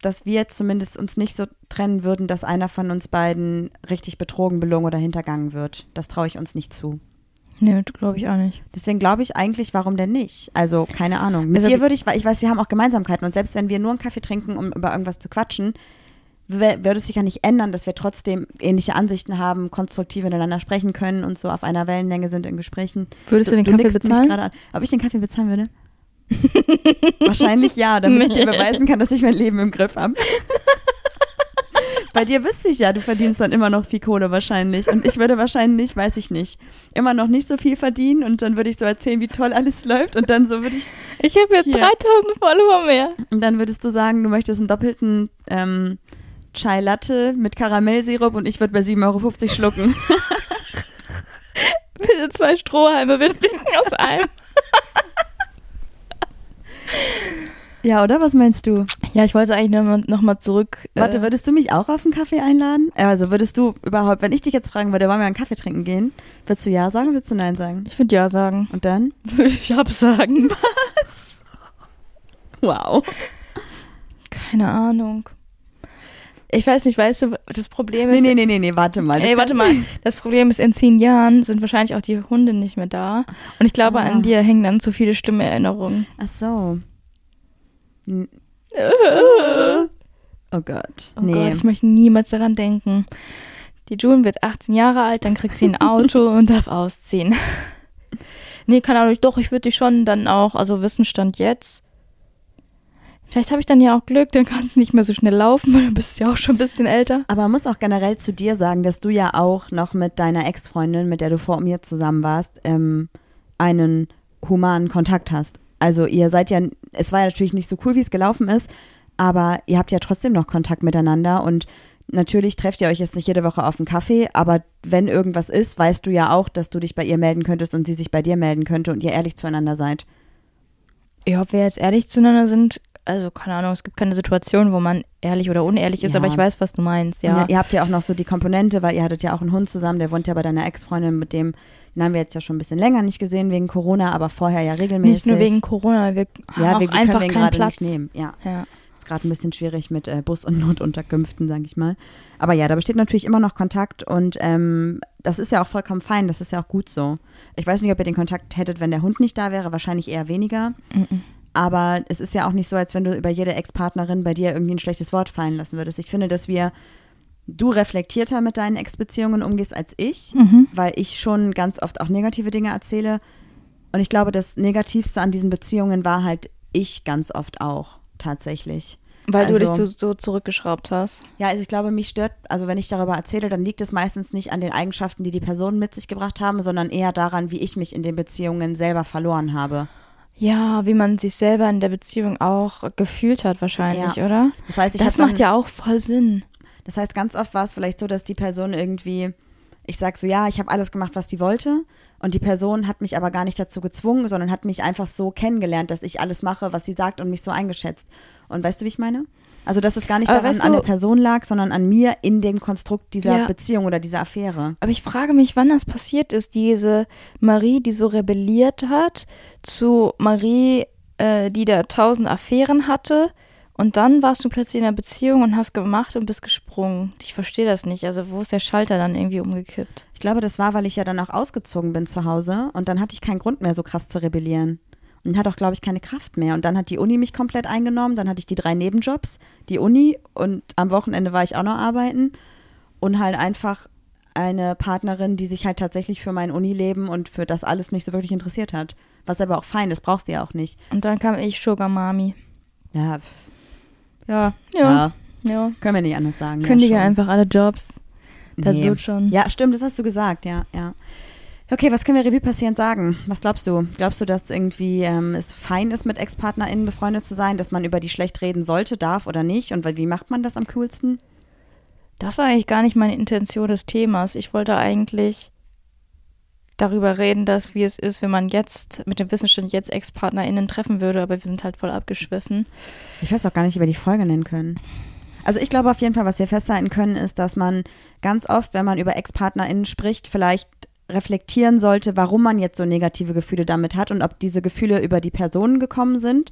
dass wir zumindest uns nicht so trennen würden, dass einer von uns beiden richtig betrogen, belogen oder hintergangen wird. Das traue ich uns nicht zu. Nee, glaube ich auch nicht. Deswegen glaube ich eigentlich, warum denn nicht? Also, keine Ahnung. Mit Also- dir würde ich, weil ich weiß, wir haben auch Gemeinsamkeiten und selbst wenn wir nur einen Kaffee trinken, um über irgendwas zu quatschen, würde es sich ja nicht ändern, dass wir trotzdem ähnliche Ansichten haben, konstruktiv miteinander sprechen können und so auf einer Wellenlänge sind in Gesprächen. Würdest du den Kaffee bezahlen? gerade An. Ob ich den Kaffee bezahlen würde? *laughs* Wahrscheinlich ja, damit ich dir *laughs* beweisen kann, dass ich mein Leben im Griff habe. *laughs* Bei dir wüsste ich ja, du verdienst dann immer noch viel Kohle wahrscheinlich. Und ich würde wahrscheinlich, weiß ich nicht, immer noch nicht so viel verdienen und dann würde ich so erzählen, wie toll alles läuft und dann so würde ich, Ich habe jetzt Hier. 3000 Follower mehr. und dann würdest du sagen, du möchtest einen doppelten ähm, Chai Latte mit Karamellsirup und ich würde bei 7,50 Euro schlucken. *laughs* Bitte zwei Strohhalme, wir trinken aus einem. Ja, oder? Was meinst du? Ja, ich wollte eigentlich nochmal noch mal zurück. Warte, äh, würdest du mich auch auf einen Kaffee einladen? Also würdest du überhaupt, wenn ich dich jetzt fragen würde, wollen wir einen Kaffee trinken gehen, würdest du ja sagen oder würdest du nein sagen? Ich würde ja sagen. Und dann? Würde ich absagen. *laughs* Wow. Keine Ahnung. Ich weiß nicht, weißt du, das Problem ist. nee, nee, nee, nee, warte mal. Nee, warte mal. Das Problem ist, in zehn Jahren sind wahrscheinlich auch die Hunde nicht mehr da. Und ich glaube, Ah. an dir hängen dann zu viele Stimmerinnerungen. Ach so. *laughs* Oh Gott. Oh nee. Gott, ich möchte niemals daran denken. Die June wird 18 Jahre alt, dann kriegt sie ein Auto *laughs* und darf ausziehen. *laughs* Nee, keine Ahnung, doch, ich würde die schon dann auch, also Wissensstand jetzt. Vielleicht habe ich dann ja auch Glück, dann kann es nicht mehr so schnell laufen, weil dann bist du ja auch schon ein bisschen älter. Aber man muss auch generell zu dir sagen, dass du ja auch noch mit deiner Ex-Freundin, mit der du vor mir zusammen warst, ähm, einen humanen Kontakt hast. Also ihr seid ja, es war ja natürlich nicht so cool, wie es gelaufen ist, aber ihr habt ja trotzdem noch Kontakt miteinander und natürlich trefft ihr euch jetzt nicht jede Woche auf einen Kaffee, aber wenn irgendwas ist, weißt du ja auch, dass du dich bei ihr melden könntest und sie sich bei dir melden könnte und ihr ehrlich zueinander seid. Ja, ob wir jetzt ehrlich zueinander sind, also keine Ahnung, es gibt keine Situation, wo man ehrlich oder unehrlich ist, Ja. aber ich weiß, was du meinst, Und ja. ihr habt ja auch noch so die Komponente, weil ihr hattet ja auch einen Hund zusammen, der wohnt ja bei deiner Ex-Freundin, mit dem, den haben wir jetzt ja schon ein bisschen länger nicht gesehen wegen Corona, aber vorher ja regelmäßig. Nicht nur wegen Corona, wir haben ja, auch wir, wir einfach können keinen Platz. nicht nehmen. Ja, Ja. ist gerade ein bisschen schwierig mit äh, Bus- und Notunterkünften, sage ich mal. Aber ja, da besteht natürlich immer noch Kontakt und ähm, das ist ja auch vollkommen fein, das ist ja auch gut so. Ich weiß nicht, ob ihr den Kontakt hättet, wenn der Hund nicht da wäre, wahrscheinlich eher weniger. Mhm. Aber es ist ja auch nicht so, als wenn du über jede Ex-Partnerin bei dir irgendwie ein schlechtes Wort fallen lassen würdest. Ich finde, dass wir, du reflektierter mit deinen Ex-Beziehungen umgehst als ich, Mhm. weil ich schon ganz oft auch negative Dinge erzähle. Und ich glaube, das Negativste an diesen Beziehungen war halt ich ganz oft auch, tatsächlich. Weil du dich Also- so, so zurückgeschraubt hast. Ja, also ich glaube, mich stört, also wenn ich darüber erzähle, dann liegt es meistens nicht an den Eigenschaften, die die Personen mit sich gebracht haben, sondern eher daran, wie ich mich in den Beziehungen selber verloren habe. Ja, wie man sich selber in der Beziehung auch gefühlt hat wahrscheinlich, Ja. oder? Das heißt, ich das macht dann- ja auch voll Sinn. Das heißt, ganz oft war es vielleicht so, dass die Person irgendwie, ich sag so, ja, ich habe alles gemacht, was die wollte. Und die Person hat mich aber gar nicht dazu gezwungen, sondern hat mich einfach so kennengelernt, dass ich alles mache, was sie sagt und mich so eingeschätzt. Und weißt du, wie ich meine? Also, dass es gar nicht Aber daran weißt an du- der Person lag, sondern an mir in dem Konstrukt dieser Ja. Beziehung oder dieser Affäre. Aber ich frage mich, wann das passiert ist, diese Marie, die so rebelliert hat, zu Marie, äh, die da tausend Affären hatte. Und dann warst du plötzlich in einer Beziehung und hast gemacht und bist gesprungen. Ich verstehe das nicht. Also wo ist der Schalter dann irgendwie umgekippt? Ich glaube, das war, weil ich ja dann auch ausgezogen bin zu Hause und dann hatte ich keinen Grund mehr, so krass zu rebellieren. Und hatte auch, glaube ich, keine Kraft mehr. Und dann hat die Uni mich komplett eingenommen. Dann hatte ich die drei Nebenjobs, die Uni und am Wochenende war ich auch noch arbeiten. Und halt einfach eine Partnerin, die sich halt tatsächlich für mein Unileben und für das alles nicht so wirklich interessiert hat. Was aber auch fein ist, brauchst du ja auch nicht. Und dann kam ich Sugar Mami. Ja, ja, Ja. Ja. können wir nicht anders sagen. Kündige ja, einfach alle Jobs. Das Nee. wird schon. Ja, stimmt, das hast du gesagt, ja, ja. Okay, was können wir Revue passierend sagen? Was glaubst du? Glaubst du, dass irgendwie ähm, es fein ist, mit Ex-PartnerInnen befreundet zu sein, dass man über die schlecht reden sollte, darf oder nicht? Und wie macht man das am coolsten? Das war eigentlich gar nicht meine Intention des Themas. Ich wollte eigentlich darüber reden, dass wie es ist, wenn man jetzt mit dem Wissensstand jetzt Ex-PartnerInnen treffen würde, aber wir sind halt voll abgeschwiffen. Ich weiß auch gar nicht, wie wir die Folge nennen können. Also ich glaube auf jeden Fall, was wir festhalten können, ist, dass man ganz oft, wenn man über Ex-PartnerInnen spricht, vielleicht reflektieren sollte, warum man jetzt so negative Gefühle damit hat und ob diese Gefühle über die Personen gekommen sind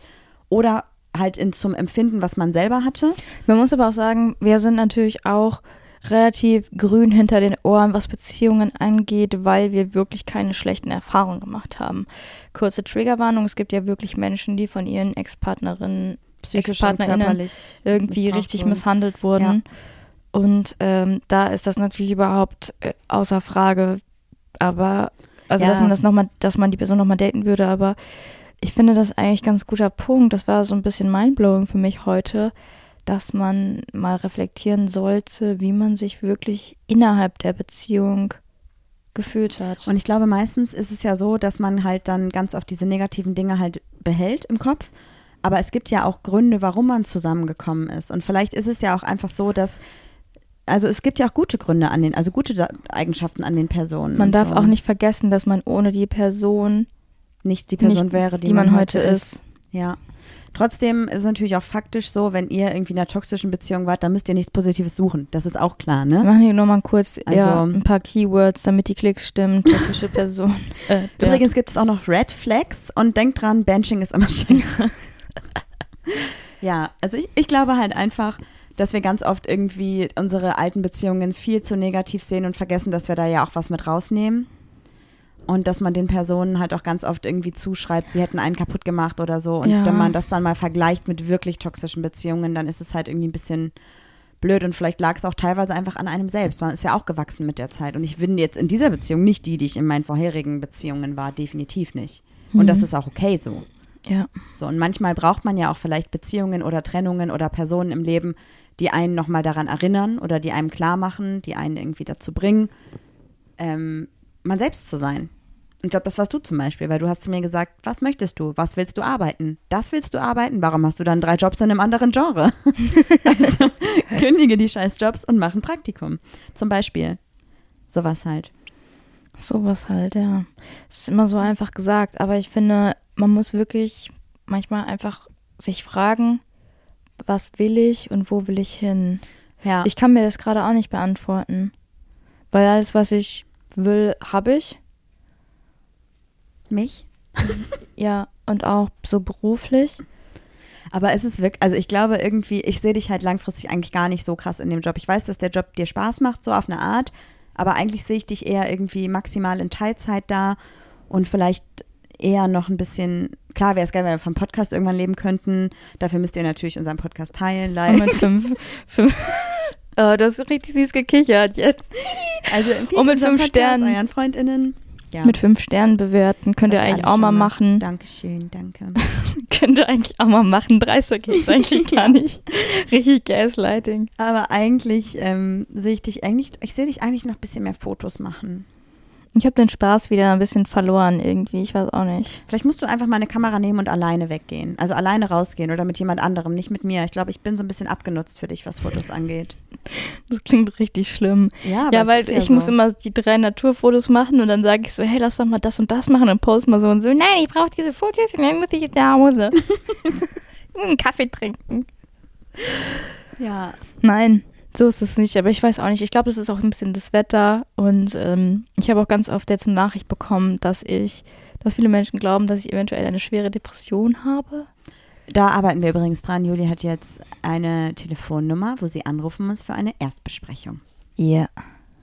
oder halt in, zum Empfinden, was man selber hatte. Man muss aber auch sagen, wir sind natürlich auch relativ grün hinter den Ohren, was Beziehungen angeht, weil wir wirklich keine schlechten Erfahrungen gemacht haben. Kurze Triggerwarnung, es gibt ja wirklich Menschen, die von ihren Ex-Partnerinnen, Ex-PartnerInnen irgendwie richtig misshandelt wurden. Ja. Und ähm, da ist das natürlich überhaupt äh, außer Frage. Aber, also ja. dass man das nochmal, dass man die Person nochmal daten würde, aber ich finde das eigentlich ganz guter Punkt. Das war so ein bisschen mindblowing für mich heute, dass man mal reflektieren sollte, wie man sich wirklich innerhalb der Beziehung gefühlt hat. Und ich glaube, meistens ist es ja so, dass man halt dann ganz oft diese negativen Dinge halt behält im Kopf. Aber es gibt ja auch Gründe, warum man zusammengekommen ist. Und vielleicht ist es ja auch einfach so, dass also es gibt ja auch gute Gründe an den, also gute Eigenschaften an den Personen. Man darf so. auch nicht vergessen, dass man ohne die Person nicht die Person nicht, wäre, die, die man, man, heute ist. ist. Ja. Trotzdem ist es natürlich auch faktisch so, wenn ihr irgendwie in einer toxischen Beziehung wart, dann müsst ihr nichts Positives suchen. Das ist auch klar, ne? Wir machen hier nur mal kurz also, ja, ein paar Keywords, damit die Klicks stimmen. Toxische Person. *laughs* Äh, Übrigens gibt es auch noch Red Flags und denkt dran, Benching ist immer *laughs* scheiße. ja, also ich, ich glaube halt einfach, dass wir ganz oft irgendwie unsere alten Beziehungen viel zu negativ sehen und vergessen, dass wir da ja auch was mit rausnehmen. Und dass man den Personen halt auch ganz oft irgendwie zuschreibt, sie hätten einen kaputt gemacht oder so. Und ja. wenn man das dann mal vergleicht mit wirklich toxischen Beziehungen, dann ist es halt irgendwie ein bisschen blöd und vielleicht lag es auch teilweise einfach an einem selbst. Man ist ja auch gewachsen mit der Zeit. Und ich bin jetzt in dieser Beziehung nicht die, die ich in meinen vorherigen Beziehungen war, definitiv nicht. Und mhm. das ist auch okay so. Ja. So, und manchmal braucht man ja auch vielleicht Beziehungen oder Trennungen oder Personen im Leben, die einen nochmal daran erinnern oder die einem klar machen, die einen irgendwie dazu bringen, ähm, man selbst zu sein. Ich glaube, das warst du zum Beispiel, weil du hast zu mir gesagt, was möchtest du? Was willst du arbeiten? Das willst du arbeiten? Warum hast du dann drei Jobs in einem anderen Genre? *laughs* also, *laughs* kündige die scheiß Jobs und mach ein Praktikum. Zum Beispiel. Sowas halt. Sowas halt, ja. Es ist immer so einfach gesagt, aber ich finde, man muss wirklich manchmal einfach sich fragen, was will ich und wo will ich hin? Ja. Ich kann mir das gerade auch nicht beantworten. Weil alles, was ich will, habe ich. Mich? *laughs* ja, und auch so beruflich. Aber es ist wirklich, also ich glaube irgendwie, ich sehe dich halt langfristig eigentlich gar nicht so krass in dem Job. Ich weiß, dass der Job dir Spaß macht, so auf eine Art, aber eigentlich sehe ich dich eher irgendwie maximal in Teilzeit da und vielleicht eher noch ein bisschen, klar wäre es geil, wenn wir vom Podcast irgendwann leben könnten. Dafür müsst ihr natürlich unseren Podcast teilen, leider. Und mit fünf, fünf *laughs* oh, du hast richtig süß gekichert jetzt. *laughs* Also und mit fünf Sternen. Euren FreundInnen ja. mit fünf Sternen bewerten. Könnt ihr eigentlich auch mal machen. Dankeschön, danke. *laughs* Könnt ihr eigentlich auch mal machen. 30 geht's eigentlich gar nicht. Richtig Gaslighting. Aber eigentlich ähm, sehe ich dich eigentlich, ich sehe dich eigentlich noch ein bisschen mehr Fotos machen. Ich habe den Spaß wieder ein bisschen verloren irgendwie, ich weiß auch nicht. Vielleicht musst du einfach mal eine Kamera nehmen und alleine weggehen. Also alleine rausgehen oder mit jemand anderem, nicht mit mir. Ich glaube, ich bin so ein bisschen abgenutzt für dich, was Fotos angeht. Das klingt richtig schlimm. Ja, ja weil ja ich so. muss immer die drei Naturfotos machen und dann sage ich so, hey, lass doch mal das und das machen und post mal so und so. Nein, ich brauche diese Fotos und dann muss ich jetzt nach Hause. *laughs* einen Kaffee trinken. Ja. Nein. So ist es nicht, aber ich weiß auch nicht. Ich glaube, es ist auch ein bisschen das Wetter und ähm, ich habe auch ganz oft jetzt eine Nachricht bekommen, dass ich, dass viele Menschen glauben, dass ich eventuell eine schwere Depression habe. Da arbeiten wir übrigens dran. Juli hat jetzt eine Telefonnummer, wo sie anrufen muss für eine Erstbesprechung. Ja. Yeah.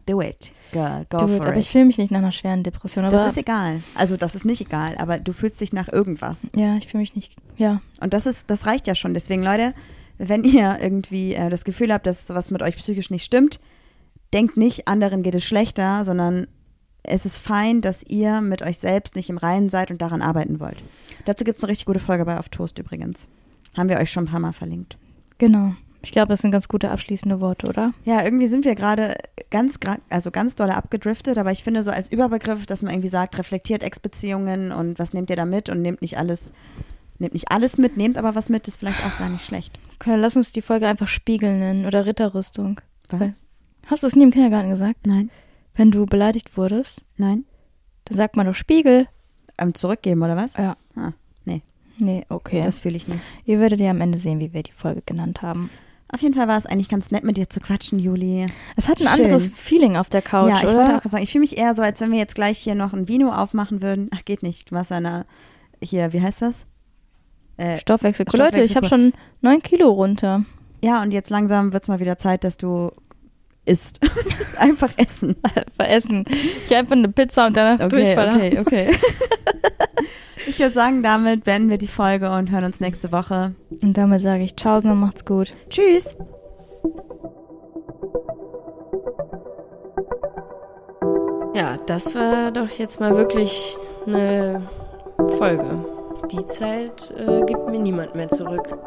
Do it, girl, go Do for it. Aber ich fühle mich nicht nach einer schweren Depression. das ist egal. Also das ist nicht egal, aber du fühlst dich nach irgendwas. Ja, ich fühle mich nicht. Ja. Und das ist, das reicht ja schon. Deswegen, Leute, wenn ihr irgendwie äh, das Gefühl habt, dass was mit euch psychisch nicht stimmt, denkt nicht, anderen geht es schlechter, sondern es ist fein, dass ihr mit euch selbst nicht im Reinen seid und daran arbeiten wollt. Dazu gibt es eine richtig gute Folge bei Auf Toast übrigens. Haben wir euch schon ein paar Mal verlinkt. Genau. Ich glaube, das sind ganz gute abschließende Worte, oder? Ja, irgendwie sind wir gerade ganz, also ganz doll abgedriftet, aber ich finde so als Überbegriff, dass man irgendwie sagt, reflektiert Ex-Beziehungen und was nehmt ihr da mit und nehmt nicht alles, nehmt nicht alles mit, nehmt aber was mit, ist vielleicht auch gar nicht schlecht. Okay, lass uns die Folge einfach Spiegel nennen oder Ritterrüstung. Was? Hast du es nie im Kindergarten gesagt? Nein. Wenn du beleidigt wurdest? Nein. Dann sagt man doch Spiegel. Ähm, zurückgeben, oder was? Ja. Ah, nee. Nee, okay. Das fühle ich nicht. Ihr werdet ja am Ende sehen, wie wir die Folge genannt haben. Auf jeden Fall war es eigentlich ganz nett, mit dir zu quatschen, Juli. Es hat ein Schön. anderes Feeling auf der Couch, ja, ich oder? wollte auch gerade sagen, ich fühle mich eher so, als wenn wir jetzt gleich hier noch ein Vino aufmachen würden. Ach, geht nicht. Du machst eine, hier, wie heißt das? Äh, Stoffwechsel. Leute, ich habe schon neun Kilo runter. ja, und jetzt langsam wird es mal wieder Zeit, dass du isst. *laughs* Einfach essen. Einfach essen. Ich einfach eine Pizza und danach Okay, Durchfall. okay, okay. *laughs* ich würde sagen, damit beenden wir die Folge und hören uns nächste Woche. Und damit sage ich Tschaußen und macht's gut. Tschüss. Ja, das war doch jetzt mal wirklich eine Folge. Die Zeit äh, gibt mir niemand mehr zurück.